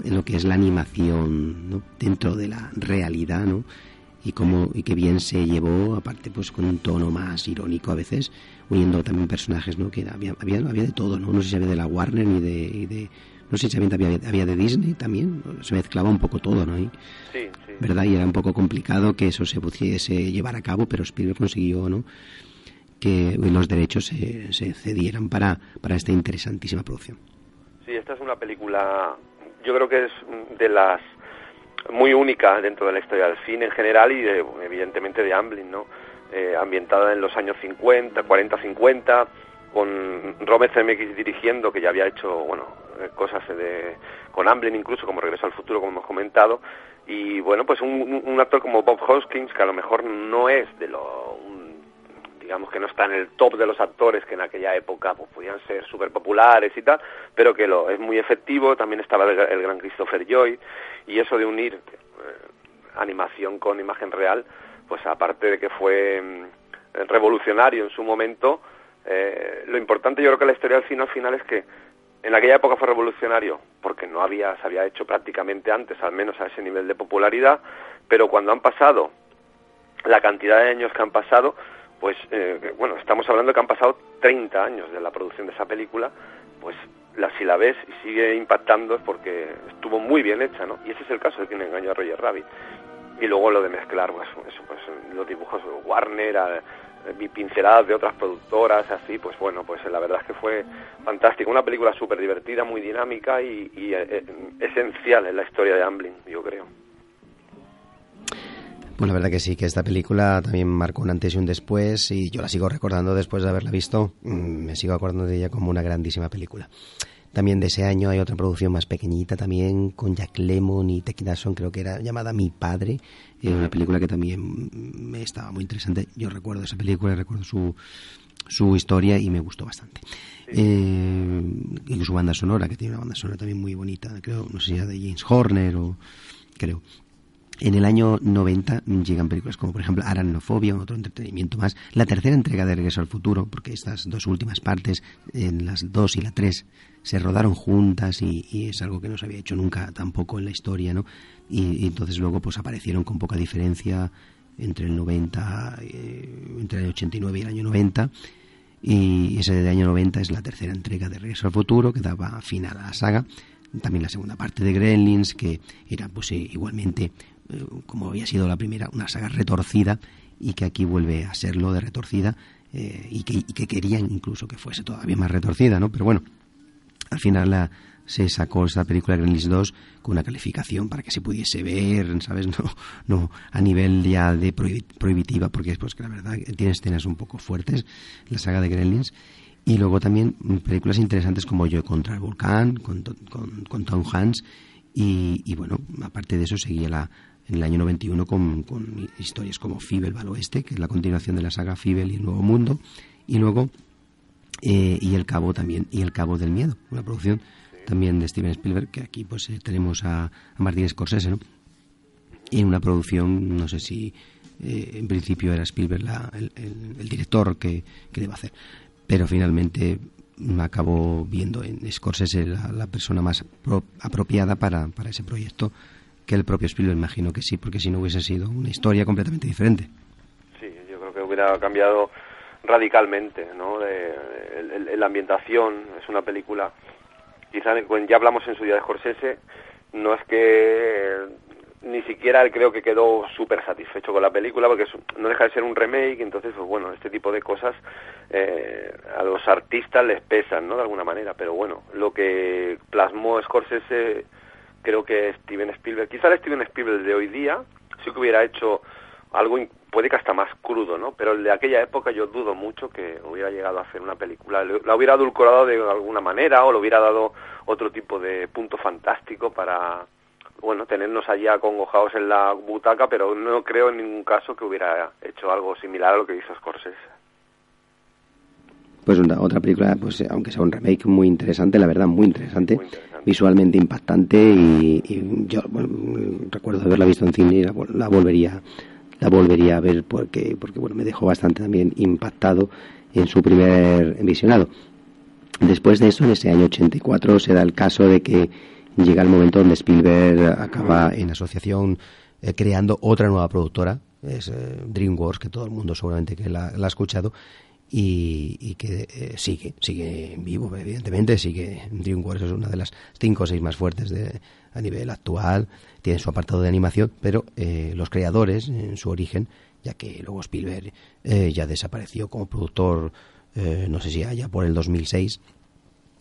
en lo que es la animación ¿no? dentro de la realidad, ¿no? y cómo y qué bien se llevó aparte pues con un tono más irónico a veces uniendo también personajes no que había había, había de todo no no sé si había de la Warner ni de no sé si había, había de Disney también, se mezclaba un poco todo, ¿no? sí, sí. ¿Verdad? Y era un poco complicado que eso se pudiese llevar a cabo, pero Spielberg consiguió, ¿no? Que los derechos se, se cedieran para, para esta interesantísima producción. Sí, esta es una película, yo creo que es de las muy única dentro de la historia del cine en general y evidentemente de Amblin, ¿no? Eh, ambientada en los años 50, 40, 50, con Robert Zemeckis dirigiendo, que ya había hecho, bueno, eh, cosas de, con Amblin incluso, como Regreso al Futuro, como hemos comentado, y bueno, pues un, un actor como Bob Hoskins, que a lo mejor no es de lo, digamos que no está en el top de los actores que en aquella época pues, podían ser súper populares y tal, pero que lo es muy efectivo, también estaba el, gran Christopher Joy, y eso de unir eh, animación con imagen real, pues aparte de que fue mm, revolucionario en su momento, eh, lo importante yo creo que la historia del cine al final es que en aquella época fue revolucionario porque no había se había hecho prácticamente antes, al menos a ese nivel de popularidad, pero cuando han pasado la cantidad de años que han pasado, pues eh, bueno, estamos hablando que han pasado 30 años de la producción de esa película, pues la, si la ves y sigue impactando es porque estuvo muy bien hecha, ¿no? Y ese es el caso de quien engañó a Roger Rabbit. Y luego lo de mezclar, pues, eso, pues los dibujos Warner, eh, pinceladas de otras productoras, así, pues bueno, pues la verdad es que fue fantástico. Una película súper divertida, muy dinámica y, eh, eh, esencial en la historia de Amblin, yo creo. Pues la verdad que sí, que esta película también marcó un antes y un después y yo la sigo recordando después de haberla visto, mm, me sigo acordando de ella como una grandísima película. También de ese año hay otra producción más pequeñita también con Jack Lemmon y Teki creo que era llamada Mi Padre, eh, una película que también me estaba muy interesante. Yo recuerdo esa película, recuerdo su, su historia y me gustó bastante. Eh, y su banda sonora, que tiene una banda sonora también muy bonita, creo, no sé si era de James Horner o creo. En el año 90 llegan películas como, por ejemplo, Aracnofobia, otro entretenimiento más. La tercera entrega de Regreso al Futuro, porque estas dos últimas partes, en las dos y la tres, se rodaron juntas y, es algo que no se había hecho nunca tampoco en la historia, ¿no? Y, entonces luego pues aparecieron con poca diferencia entre el 90, eh, entre el 89 y el año 90. Y ese del año 90 es la tercera entrega de Regreso al Futuro, que daba fin a la saga también la segunda parte de Gremlins, que era pues eh, igualmente eh, como había sido la primera, una saga retorcida y que aquí vuelve a serlo de retorcida eh, y, que, querían incluso que fuese todavía más retorcida, ¿no? Pero bueno, al final la, se sacó esta película Gremlins 2 con una calificación para que se pudiese ver, ¿sabes? <laughs> No, no a nivel ya de prohibitiva, porque pues que la verdad tiene escenas un poco fuertes, la saga de Gremlins. Y luego también películas interesantes como Yo contra el volcán, con, con, Tom Hanks. Y, bueno, aparte de eso seguía la, en el año 91 con, con historias como Fibel al oeste, que es la continuación de la saga Fibel y el Nuevo Mundo. Y luego eh, y El Cabo también, y El Cabo del Miedo, una producción también de Steven Spielberg, que aquí pues eh, tenemos a, a, Martin Scorsese, ¿no? Y en una producción, no sé si eh, en principio era Spielberg el, director que, que deba hacer, pero finalmente me acabo viendo en Scorsese la, persona más apropiada para, para ese proyecto que el propio Spielberg, imagino que sí, porque si no hubiese sido una historia completamente diferente. Sí, yo creo que hubiera cambiado radicalmente, ¿no? De, la ambientación es una película quizá ya hablamos en su día de Scorsese, no es que ni siquiera él creo que quedó súper satisfecho con la película porque no deja de ser un remake, entonces pues bueno, este tipo de cosas eh, a los artistas les pesan, ¿no? De alguna manera, pero bueno, lo que plasmó Scorsese creo que Steven Spielberg, quizá el Steven Spielberg de hoy día sí que hubiera hecho algo puede que hasta más crudo, ¿no? Pero el de aquella época yo dudo mucho que hubiera llegado a hacer una película. La hubiera adulcorado de alguna manera o le hubiera dado otro tipo de punto fantástico para, bueno, tenernos allí acongojados en la butaca, pero no creo en ningún caso que hubiera hecho algo similar a lo que hizo Scorsese. Pues una, otra película, pues aunque sea un remake muy interesante, la verdad, muy interesante, visualmente impactante y, yo recuerdo haberla visto en cine y la volvería la volvería a ver porque, porque bueno, me dejó bastante también impactado en su primer visionado. Después de eso, en ese año 84, se da el caso de que llega el momento donde Spielberg acaba en asociación eh, creando otra nueva productora, es eh, DreamWorks, que todo el mundo seguramente que la, ha escuchado, y, que eh, sigue, sigue vivo, evidentemente, sigue, DreamWorks es una de las cinco o seis más fuertes de, a nivel actual, tiene su apartado de animación, pero eh, los creadores, en su origen, ya que luego Spielberg eh, ya desapareció como productor, eh, no sé si haya por el 2006,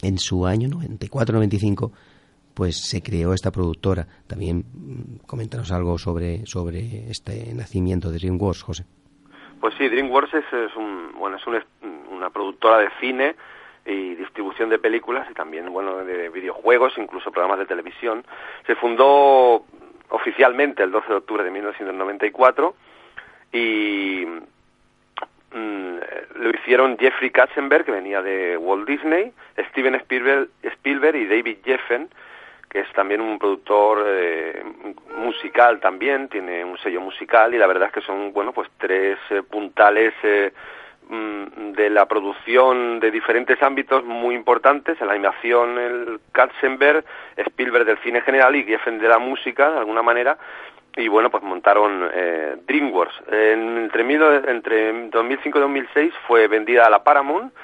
en su año 94-95, pues se creó esta productora. También mm, coméntanos algo sobre, sobre este nacimiento de DreamWorks, José. Pues sí, DreamWorks es, un, bueno, es una productora de cine y distribución de películas y también bueno de videojuegos, incluso programas de televisión. Se fundó oficialmente el 12 de octubre de 1994 y mm, lo hicieron Jeffrey Katzenberg, que venía de Walt Disney, Steven Spielberg, Spielberg y David Jeffen, que es también un productor eh, musical también, tiene un sello musical y la verdad es que son, bueno, pues tres eh, puntales eh, Mm, de la producción de diferentes ámbitos muy importantes, en la animación el Katzenberg, Spielberg del cine general y Geffen de la música, de alguna manera, y bueno, pues montaron eh, DreamWorks. entre, entre 2005 y 2006 fue vendida a la Paramount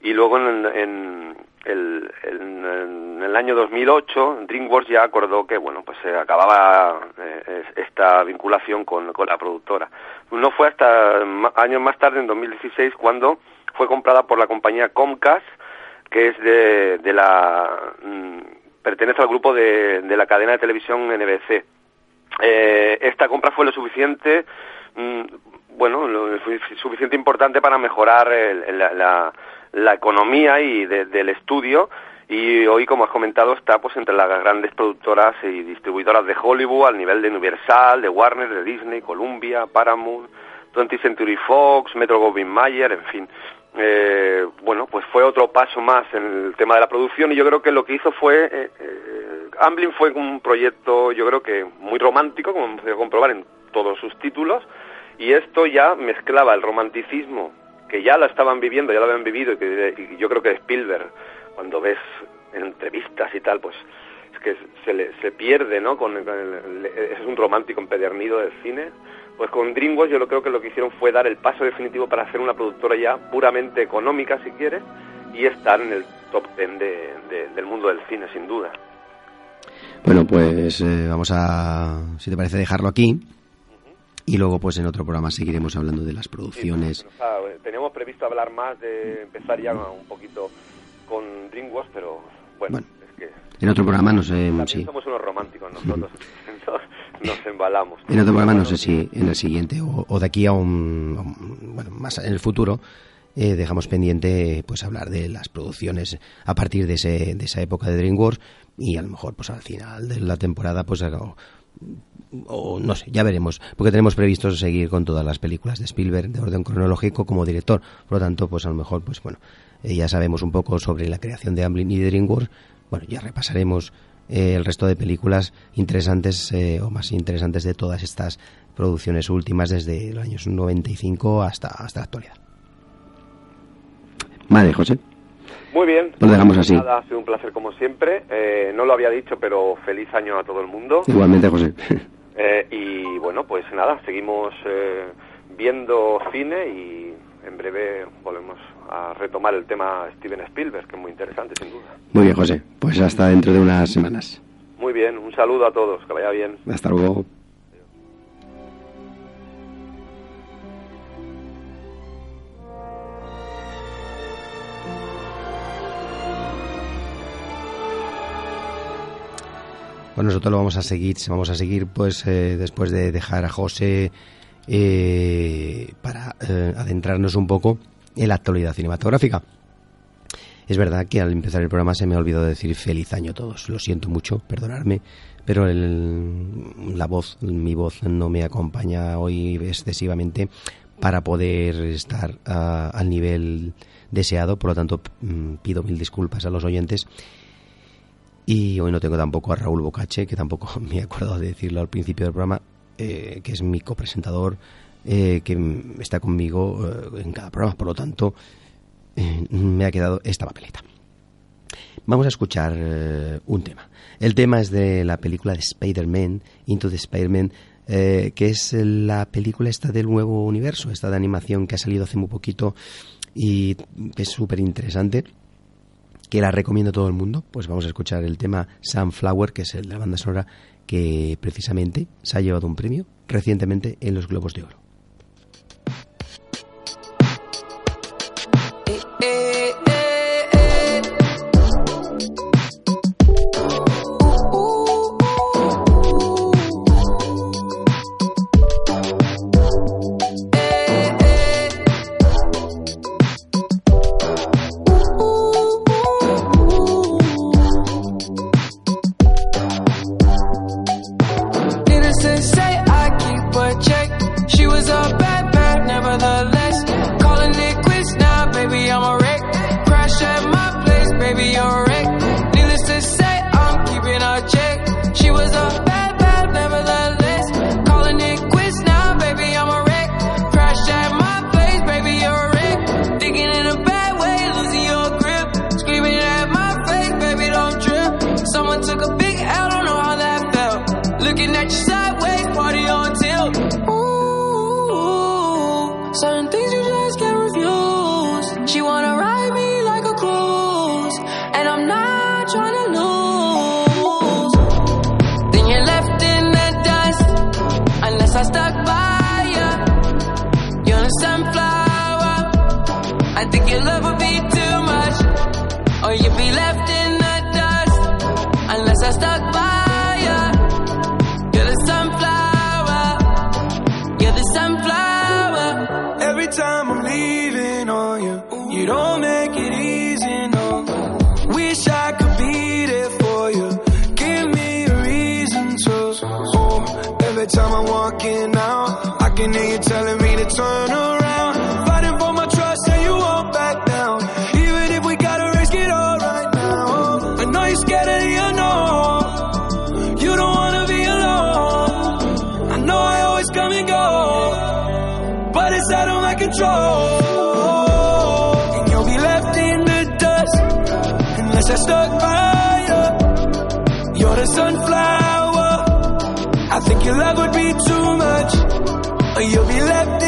y luego en, en, el, en, el año 2008 DreamWorks ya acordó que bueno pues se acababa eh, esta vinculación con, con la productora. No fue hasta años más tarde en 2016 cuando fue comprada por la compañía Comcast que es de, de la mm, pertenece al grupo de, de, la cadena de televisión NBC eh, esta compra fue lo suficiente mm, bueno lo suficiente importante para mejorar la la economía y del estudio y hoy, como has comentado, está pues entre las grandes productoras y distribuidoras de Hollywood al nivel de Universal, de Warner, de Disney, Columbia, Paramount, 20th Century Fox, Metro Goldwyn Mayer, en fin. Eh, bueno, pues fue otro paso más en el tema de la producción y yo creo que lo que hizo fue, eh, eh, Amblin fue un proyecto yo creo que muy romántico, como hemos podido comprobar en todos sus títulos, y esto ya mezclaba el romanticismo que ya la estaban viviendo, ya la habían vivido y que yo creo que Spielberg, cuando ves en entrevistas y tal, pues es que se, se pierde, ¿no? Con, es un romántico empedernido del cine. Pues con DreamWorks yo lo creo que lo que hicieron fue dar el paso definitivo para hacer una productora ya puramente económica, si quieres, y estar en el top ten del mundo del cine, sin duda. Bueno, pues eh, vamos a, si te parece, dejarlo aquí y luego pues en otro programa seguiremos hablando de las producciones. teníamos previsto hablar más de empezar ya un poquito con DreamWorks, pero bueno, es que En otro programa no sé, sí. somos unos románticos <laughs> nosotros. nos, nos embalamos. En otro programa no sé si en el siguiente o, o de aquí a un, a un- bueno, más en el futuro eh, dejamos pendiente pues hablar de las producciones a partir de, ese, de esa época de DreamWorks y a lo mejor pues al final de la temporada pues o, no sé, ya veremos, porque tenemos previsto seguir con todas las películas de Spielberg de orden cronológico como director, por lo tanto pues a lo mejor pues bueno, eh, ya sabemos un poco sobre la creación de Amblin y de DreamWorks, bueno, ya repasaremos eh, el resto de películas interesantes eh, o más interesantes de todas estas producciones últimas desde los años 95 hasta, hasta la actualidad. Vale, José. Muy bien. Lo dejamos así. Nada, ha sido un placer como siempre. Eh, no lo había dicho, pero feliz año a todo el mundo. Igualmente, José. <laughs> Eh, y bueno, pues nada, seguimos eh, viendo cine y en breve volvemos a retomar el tema Steven Spielberg, que es muy interesante, sin duda. Muy bien, José. Pues hasta dentro de unas semanas. Muy bien, un saludo a todos, que vaya bien. Hasta luego. Bueno, nosotros lo vamos a seguir, vamos a seguir pues eh, después de dejar a José eh, para eh, adentrarnos un poco en la actualidad cinematográfica. Es verdad que al empezar el programa se me olvidó decir feliz año a todos. Lo siento mucho, perdonadme, pero el- la voz, mi voz no me acompaña hoy excesivamente para poder estar ah, al nivel deseado. Por lo tanto, mm, pido mil disculpas a los oyentes. Y hoy no tengo tampoco a Raúl Bocache, que tampoco <laughs> me he acordado de decirlo al principio del programa, eh, que es mi copresentador, eh, que está conmigo eh, en cada programa. Por lo tanto, eh, me ha quedado esta papeleta. Vamos a escuchar un tema. El tema es de la película de Spider-Man, Into the Spider-Man, que es la película esta del nuevo universo, esta de animación que ha salido hace muy poquito y es súper interesante, que la recomiendo a todo el mundo. Pues vamos a escuchar el tema Sunflower, que es la banda sonora que precisamente se ha llevado un premio recientemente en los Globos de Oro. Think your love would be too much, or you'd be left in the dust, unless I stuck by you. You're the sunflower. You're the sunflower. Every time I'm leaving on you, you don't make it easy, no. Wish I could be there for you. Give me a reason to. Oh, every time I'm walking out, I can hear you telling me to turn your love would be too much, or you'll be left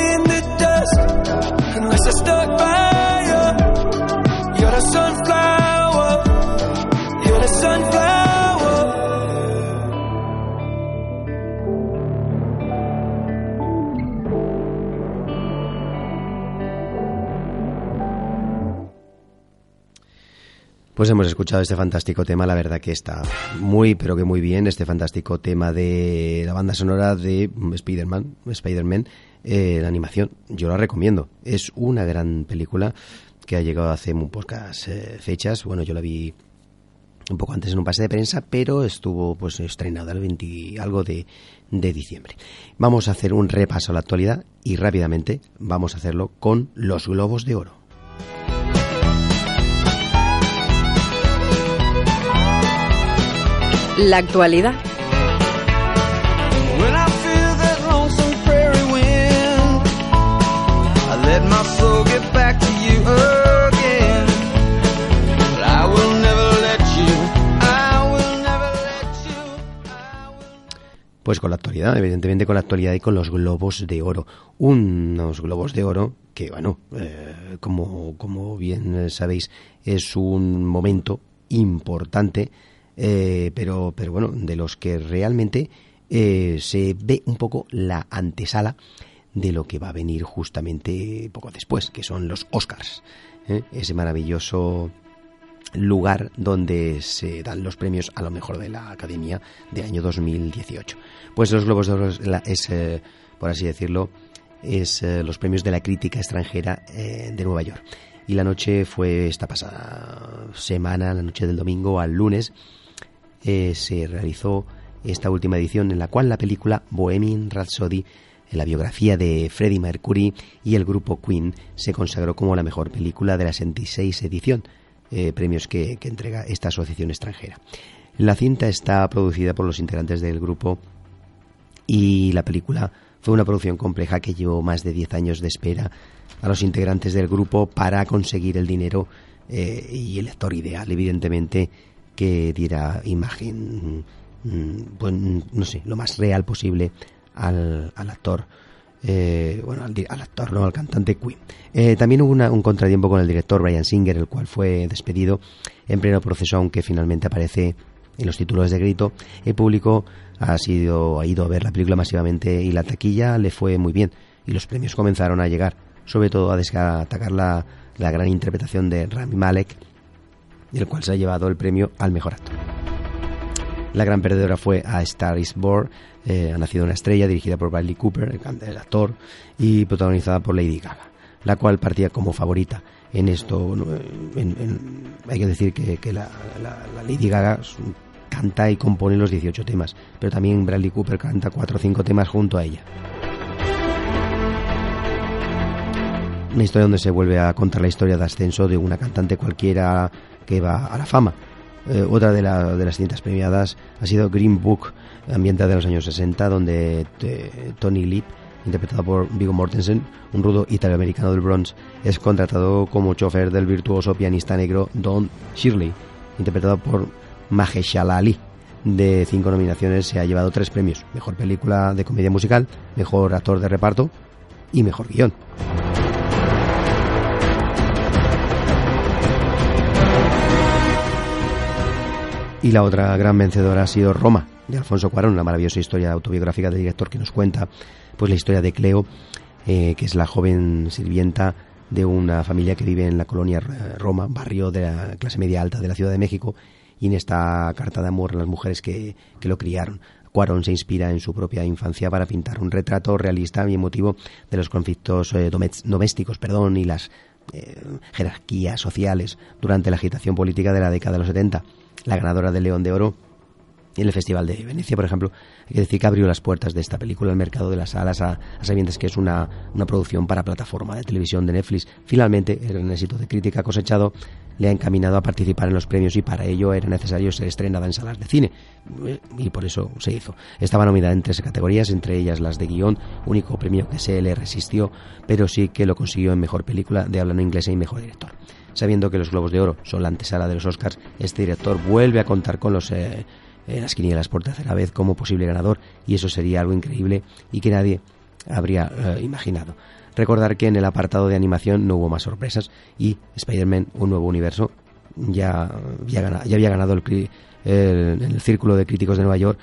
Pues hemos escuchado este fantástico tema, la verdad que está muy, pero que muy bien, este fantástico tema de la banda sonora de Spider-Man, Spider-Man, eh, la animación. Yo la recomiendo. Es una gran película que ha llegado hace muy pocas eh, fechas. Bueno, yo la vi un poco antes en un pase de prensa, pero estuvo pues estrenada el 20 algo de, de diciembre. Vamos a hacer un repaso a la actualidad y rápidamente vamos a hacerlo con los globos de oro. Let you. Pues con la actualidad, evidentemente con la actualidad y con los globos de oro. Unos globos de oro que, bueno, eh, como, como bien sabéis, es un momento importante, eh, pero, pero bueno, de los que realmente eh, se ve un poco la antesala de lo que va a venir justamente poco después, que son los Oscars. ¿eh? Ese maravilloso lugar donde se dan los premios a lo mejor de la Academia de año 2018. Pues los Globos de Oro es, eh, por así decirlo, es eh, los premios de la crítica extranjera de Nueva York. Y la noche fue esta pasada semana, la noche del domingo al lunes, eh, se realizó esta última edición en la cual la película Bohemian Rhapsody, la biografía de Freddie Mercury y el grupo Queen se consagró como la mejor película de la 66 edición, eh, premios que, entrega esta asociación extranjera. La cinta está producida por los integrantes del grupo y la película fue una producción compleja que llevó más de 10 años de espera a los integrantes del grupo para conseguir el dinero eh, y el actor ideal, evidentemente, que diera imagen, mm, pues no sé, lo más real posible al, actor. eh, bueno, al, al actor, no al cantante Queen. Eh, también hubo una- un contratiempo con el director Brian Singer, el cual fue despedido en pleno proceso, aunque finalmente aparece en los títulos de grito. El público ha sido ha ido a ver la película masivamente y la taquilla le fue muy bien y los premios comenzaron a llegar, sobre todo a destacar la, la gran interpretación de Rami Malek, el cual se ha llevado el premio al mejor actor. La gran perdedora fue A Star is Born, eh, Ha nacido una estrella, dirigida por Bradley Cooper, el, actor, y protagonizada por Lady Gaga, la cual partía como favorita. En esto, en- en- hay que decir que, que la, la- la Lady Gaga canta y compone los 18 temas, pero también Bradley Cooper canta 4 o 5 temas junto a ella. Una historia donde se vuelve a contar la historia de ascenso de una cantante cualquiera que va a la fama. Eh, otra de, la- de las cintas premiadas ha sido Green Book, ambientada en los años 60, donde eh, Tony Lip, interpretado por Viggo Mortensen, un rudo italoamericano del Bronx, es contratado como chofer del virtuoso pianista negro Don Shirley, interpretado por Mahershala Ali. De cinco nominaciones se ha llevado tres premios: mejor película de comedia musical, mejor actor de reparto y mejor guion. Y la otra gran vencedora ha sido Roma, de Alfonso Cuarón, una maravillosa historia autobiográfica del director que nos cuenta pues la historia de Cleo, eh, que es la joven sirvienta de una familia que vive en la colonia eh, Roma, barrio de la clase media alta de la Ciudad de México, y en esta carta de amor a las mujeres que, que lo criaron. Cuarón se inspira en su propia infancia para pintar un retrato realista y emotivo de los conflictos eh, domésticos perdón, y las jerarquías sociales durante la agitación política de la década de los 70. La ganadora del León de Oro en el Festival de Venecia, por ejemplo, hay que decir que abrió las puertas de esta película al mercado de las salas a, sabiendas que es una, una producción para plataforma de televisión de Netflix. Finalmente, el éxito de crítica cosechado le ha encaminado a participar en los premios y para ello era necesario ser estrenada en salas de cine. Y por eso se hizo. Estaba nominada en tres categorías, entre ellas las de guion, único premio que se le resistió, pero sí que lo consiguió en mejor película de habla no inglesa y mejor director. Sabiendo que los Globos de Oro son la antesala de los Oscars, este director vuelve a contar con los eh, eh, las quinielas por tercera vez como posible ganador y eso sería algo increíble y que nadie habría eh, imaginado. Recordar que en el apartado de animación no hubo más sorpresas y Spider-Man, un nuevo universo, ya, había ganado el Círculo de Críticos de Nueva York,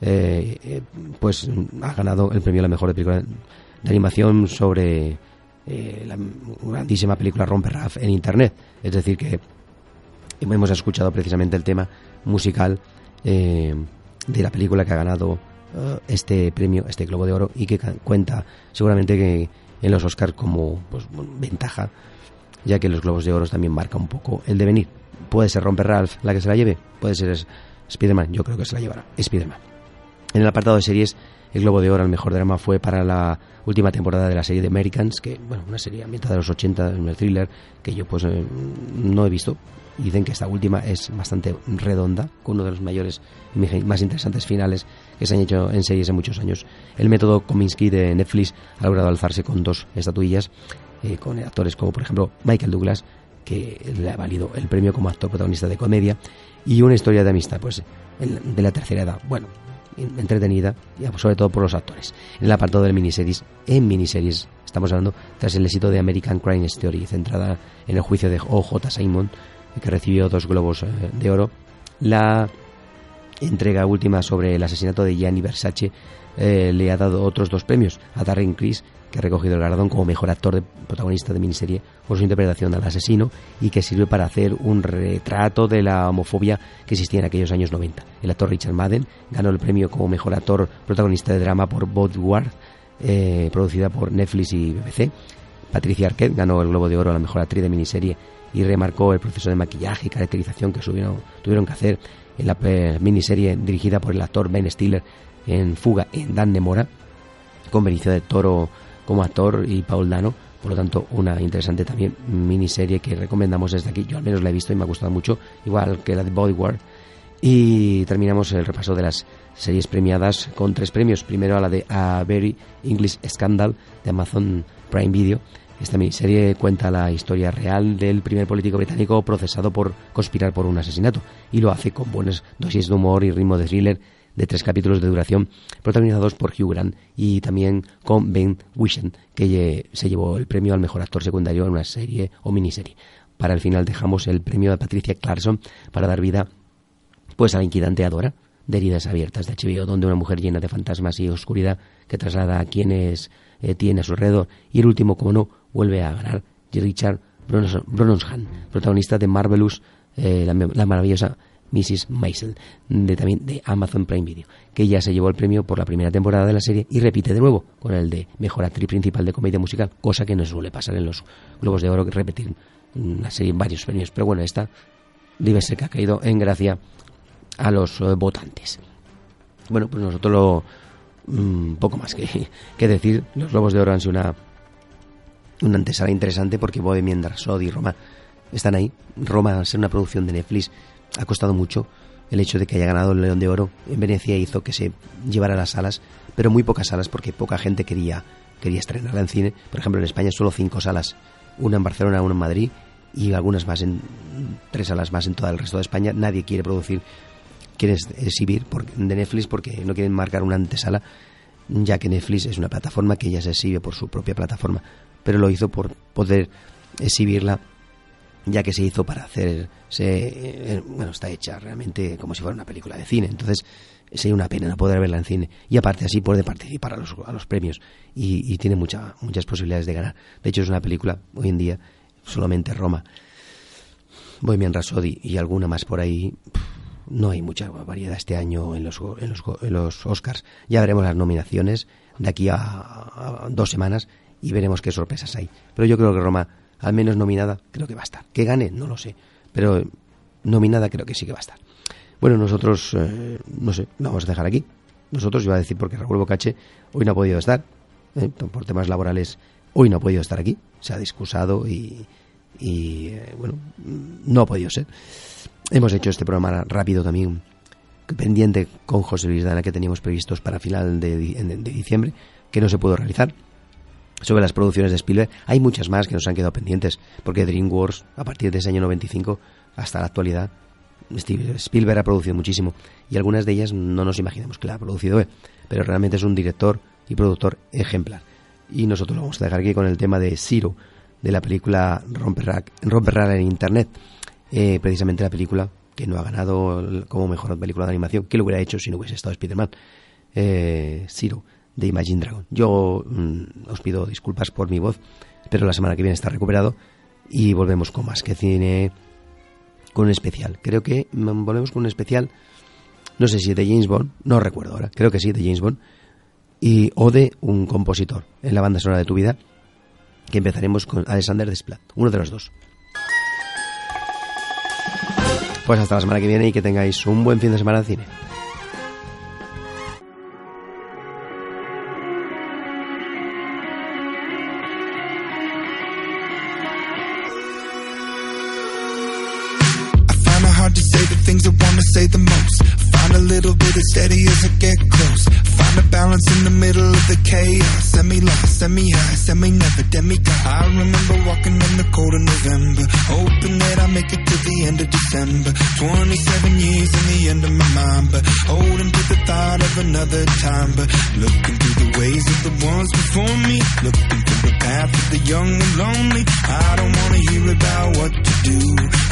eh, eh, pues ha ganado el premio a la mejor película de animación sobre eh, la grandísima película Romper Raff en Internet. Es decir, que hemos escuchado precisamente el tema musical eh, de la película que ha ganado eh, este premio, este Globo de Oro, y que cuenta seguramente que en los Oscars como pues, ventaja, ya que los Globos de Oro también marca un poco el devenir. Puede ser Romper Ralph la que se la lleve, puede ser Spider-Man, yo creo que se la llevará Spider-Man. En el apartado de series, el Globo de Oro al mejor drama fue para la última temporada de la serie de Americans, que, bueno, una serie ambientada de los 80, un thriller que yo pues eh, no he visto. Dicen que esta última es bastante redonda, con uno de los mayores y más interesantes finales que se han hecho en series en muchos años. El método Kominsky de Netflix ha logrado alzarse con dos estatuillas, eh, con actores como por ejemplo Michael Douglas, que le ha valido el premio como actor protagonista de comedia, y una historia de amistad, pues en- de la tercera edad. Bueno, en- entretenida, y sobre todo por los actores. En el apartado de miniseries, en miniseries, estamos hablando tras el éxito de American Crime Story, centrada en el juicio de O.J. Simon, que recibió dos globos eh, de oro, la entrega última sobre el asesinato de Gianni Versace eh, le ha dado otros dos premios a Darren Criss que ha recogido el galardón como mejor actor de protagonista de miniserie por su interpretación al asesino y que sirve para hacer un retrato de la homofobia que existía en aquellos años 90. El actor Richard Madden ganó el premio como mejor actor protagonista de drama por Bodyguard, eh, producida por Netflix y BBC. Patricia Arquette ganó el Globo de Oro a la mejor actriz de miniserie y remarcó el proceso de maquillaje y caracterización que tuvieron que hacer en la eh, miniserie dirigida por el actor Ben Stiller en Fuga en Dan de Mora, con Benicio del Toro como actor y Paul Dano. Por lo tanto, una interesante también miniserie que recomendamos desde aquí. Yo al menos la he visto y me ha gustado mucho, igual que la de Bodyguard. Y terminamos el repaso de las series premiadas con tres premios. Primero a la de A Very English Scandal de Amazon Prime Video. Esta miniserie cuenta la historia real del primer político británico procesado por conspirar por un asesinato y lo hace con buenas dosis de humor y ritmo de thriller de tres capítulos de duración protagonizados por Hugh Grant y también con Ben Whishaw que se llevó el premio al mejor actor secundario en una serie o miniserie. Para el final dejamos el premio a Patricia Clarkson para dar vida pues a la inquietante Adora de heridas abiertas de HBO, donde una mujer llena de fantasmas y oscuridad que traslada a quienes eh, tiene a su alrededor. Y el último, como no, vuelve a ganar Richard Brosnahan, protagonista de Marvelous, eh, la maravillosa Mrs. Maisel, de, también de Amazon Prime Video, que ya se llevó el premio por la primera temporada de la serie y repite de nuevo con el de Mejor Actriz Principal de Comedia Musical, cosa que no suele pasar en los Globos de Oro, que repetir una serie varios premios. Pero bueno, esta debe ser que ha caído en gracia a los eh, votantes. Bueno, pues nosotros lo mm, poco más que, <laughs> decir. Los Lobos de Oro han sido una, una antesala interesante porque Bohemian Rhapsody y Roma están ahí. Roma, al ser una producción de Netflix, ha costado mucho. El hecho de que haya ganado el León de Oro en Venecia hizo que se llevara las salas, pero muy pocas salas porque poca gente quería, quería estrenarla en cine. Por ejemplo, en España solo cinco salas, una en Barcelona, una en Madrid y algunas más en tres salas más en todo el resto de España. Nadie quiere producir quieren exhibir por, de Netflix porque no quieren marcar una antesala, ya que Netflix es una plataforma que ya se exhibe por su propia plataforma, pero lo hizo por poder exhibirla, ya que se hizo para hacer, se, eh, bueno, está hecha realmente como si fuera una película de cine, entonces sería una pena no poder verla en cine y aparte así puede participar a los, a los premios y, tiene mucha, muchas posibilidades de ganar. De hecho es una película hoy en día solamente Roma, Bohemian Rhapsody y alguna más por ahí. no hay mucha variedad este año en los, en los, en los Oscars. Ya veremos las nominaciones de aquí a dos semanas y veremos qué sorpresas hay. Pero yo creo que Roma, al menos nominada, creo que va a estar. Que gane, no lo sé. Pero nominada creo que sí que va a estar. Bueno, nosotros, eh, no sé, lo vamos a dejar aquí. Nosotros, iba a decir porque Raúl Bocache hoy no ha podido estar. eh, por temas laborales, hoy no ha podido estar aquí. Se ha discusado y, y eh, bueno, no ha podido ser. Hemos hecho este programa rápido también, pendiente con José Luis Dana que teníamos previstos para final de, de diciembre, que no se pudo realizar. Sobre las producciones de Spielberg, hay muchas más que nos han quedado pendientes, porque DreamWorks, a partir de ese año 95 hasta la actualidad, Spielberg ha producido muchísimo, y algunas de ellas no nos imaginamos que la ha producido él, pero realmente es un director y productor ejemplar. Y nosotros lo vamos a dejar aquí con el tema de Zero, de la película Romper Ra- Romper en Internet, eh, precisamente la película que no ha ganado como mejor película de animación, que lo hubiera hecho si no hubiese estado Spider-Man, eh, Zero, de Imagine Dragon. Yo mm, os pido disculpas por mi voz, pero la semana que viene está recuperado y volvemos con más que cine con un especial. Creo que mm, volvemos con un especial, no sé si de James Bond, no recuerdo ahora, creo que sí, de James Bond, y, o de un compositor en la banda sonora de tu vida, que empezaremos con Alexander Desplat, uno de los dos. Pues hasta la semana que viene y que tengáis un buen fin de semana de cine. Semi lost, semi high, semi never demigod. I remember walking in the cold of November, hoping that I make it to the end of December. 27 years in the end of my mind, but holding to the thought of another time. But looking through the ways of the ones before me, looking through the path of the young and lonely. I don't wanna hear about what to do.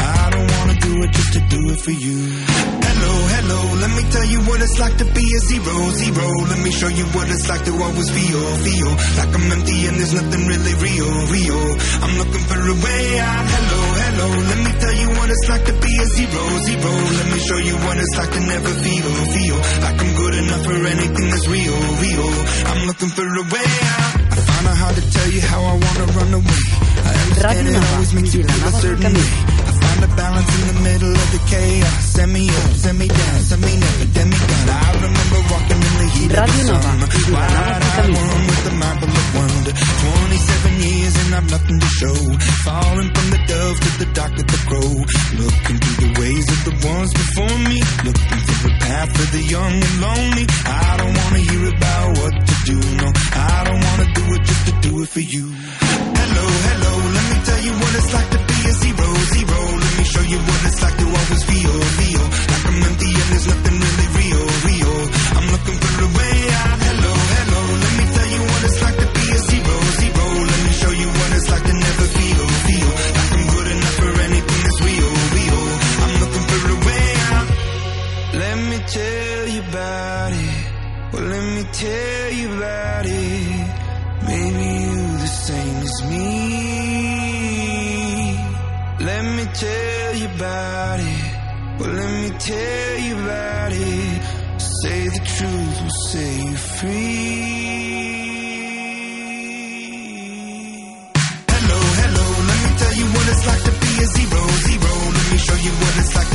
I don't wanna do it just to do it for you. Hello, hello, let me tell you what it's like to be a zero, zero. Let me show you what it's like to always feel, feel like I'm empty and there's nothing really real, real. I'm looking for a way out. Hello, hello, let me tell you what it's like to be a zero, zero. Let me show you what it's like to never feel, feel like I'm good enough for anything that's real, real. I'm looking for a way out. I find it hard to tell you how I wanna run away. I understand it always makes you feel a certain way. I find a balance in the middle of the chaos. Send me up, send me down, send me never, demigod. I remember walking in the heat of Radio the Nova, summer. Wide-eyed one with a mind full of wonder. 27 years and I've nothing to show. Falling from the dove to the dark of the crow. Looking through the ways of the ones before me. Looking for the path of the young and lonely. I don't wanna hear about what to do, no. I don't wanna do it just to do it for you. Hello, hello, let me tell you what it's like to be a zero, zero. Show you what it's like to always feel, feel like I'm empty and there's nothing really real, real. I'm Tell you about it. Say the truth will set you free. Hello, hello, let me tell you what it's like to be a zero, zero. Let me show you what it's like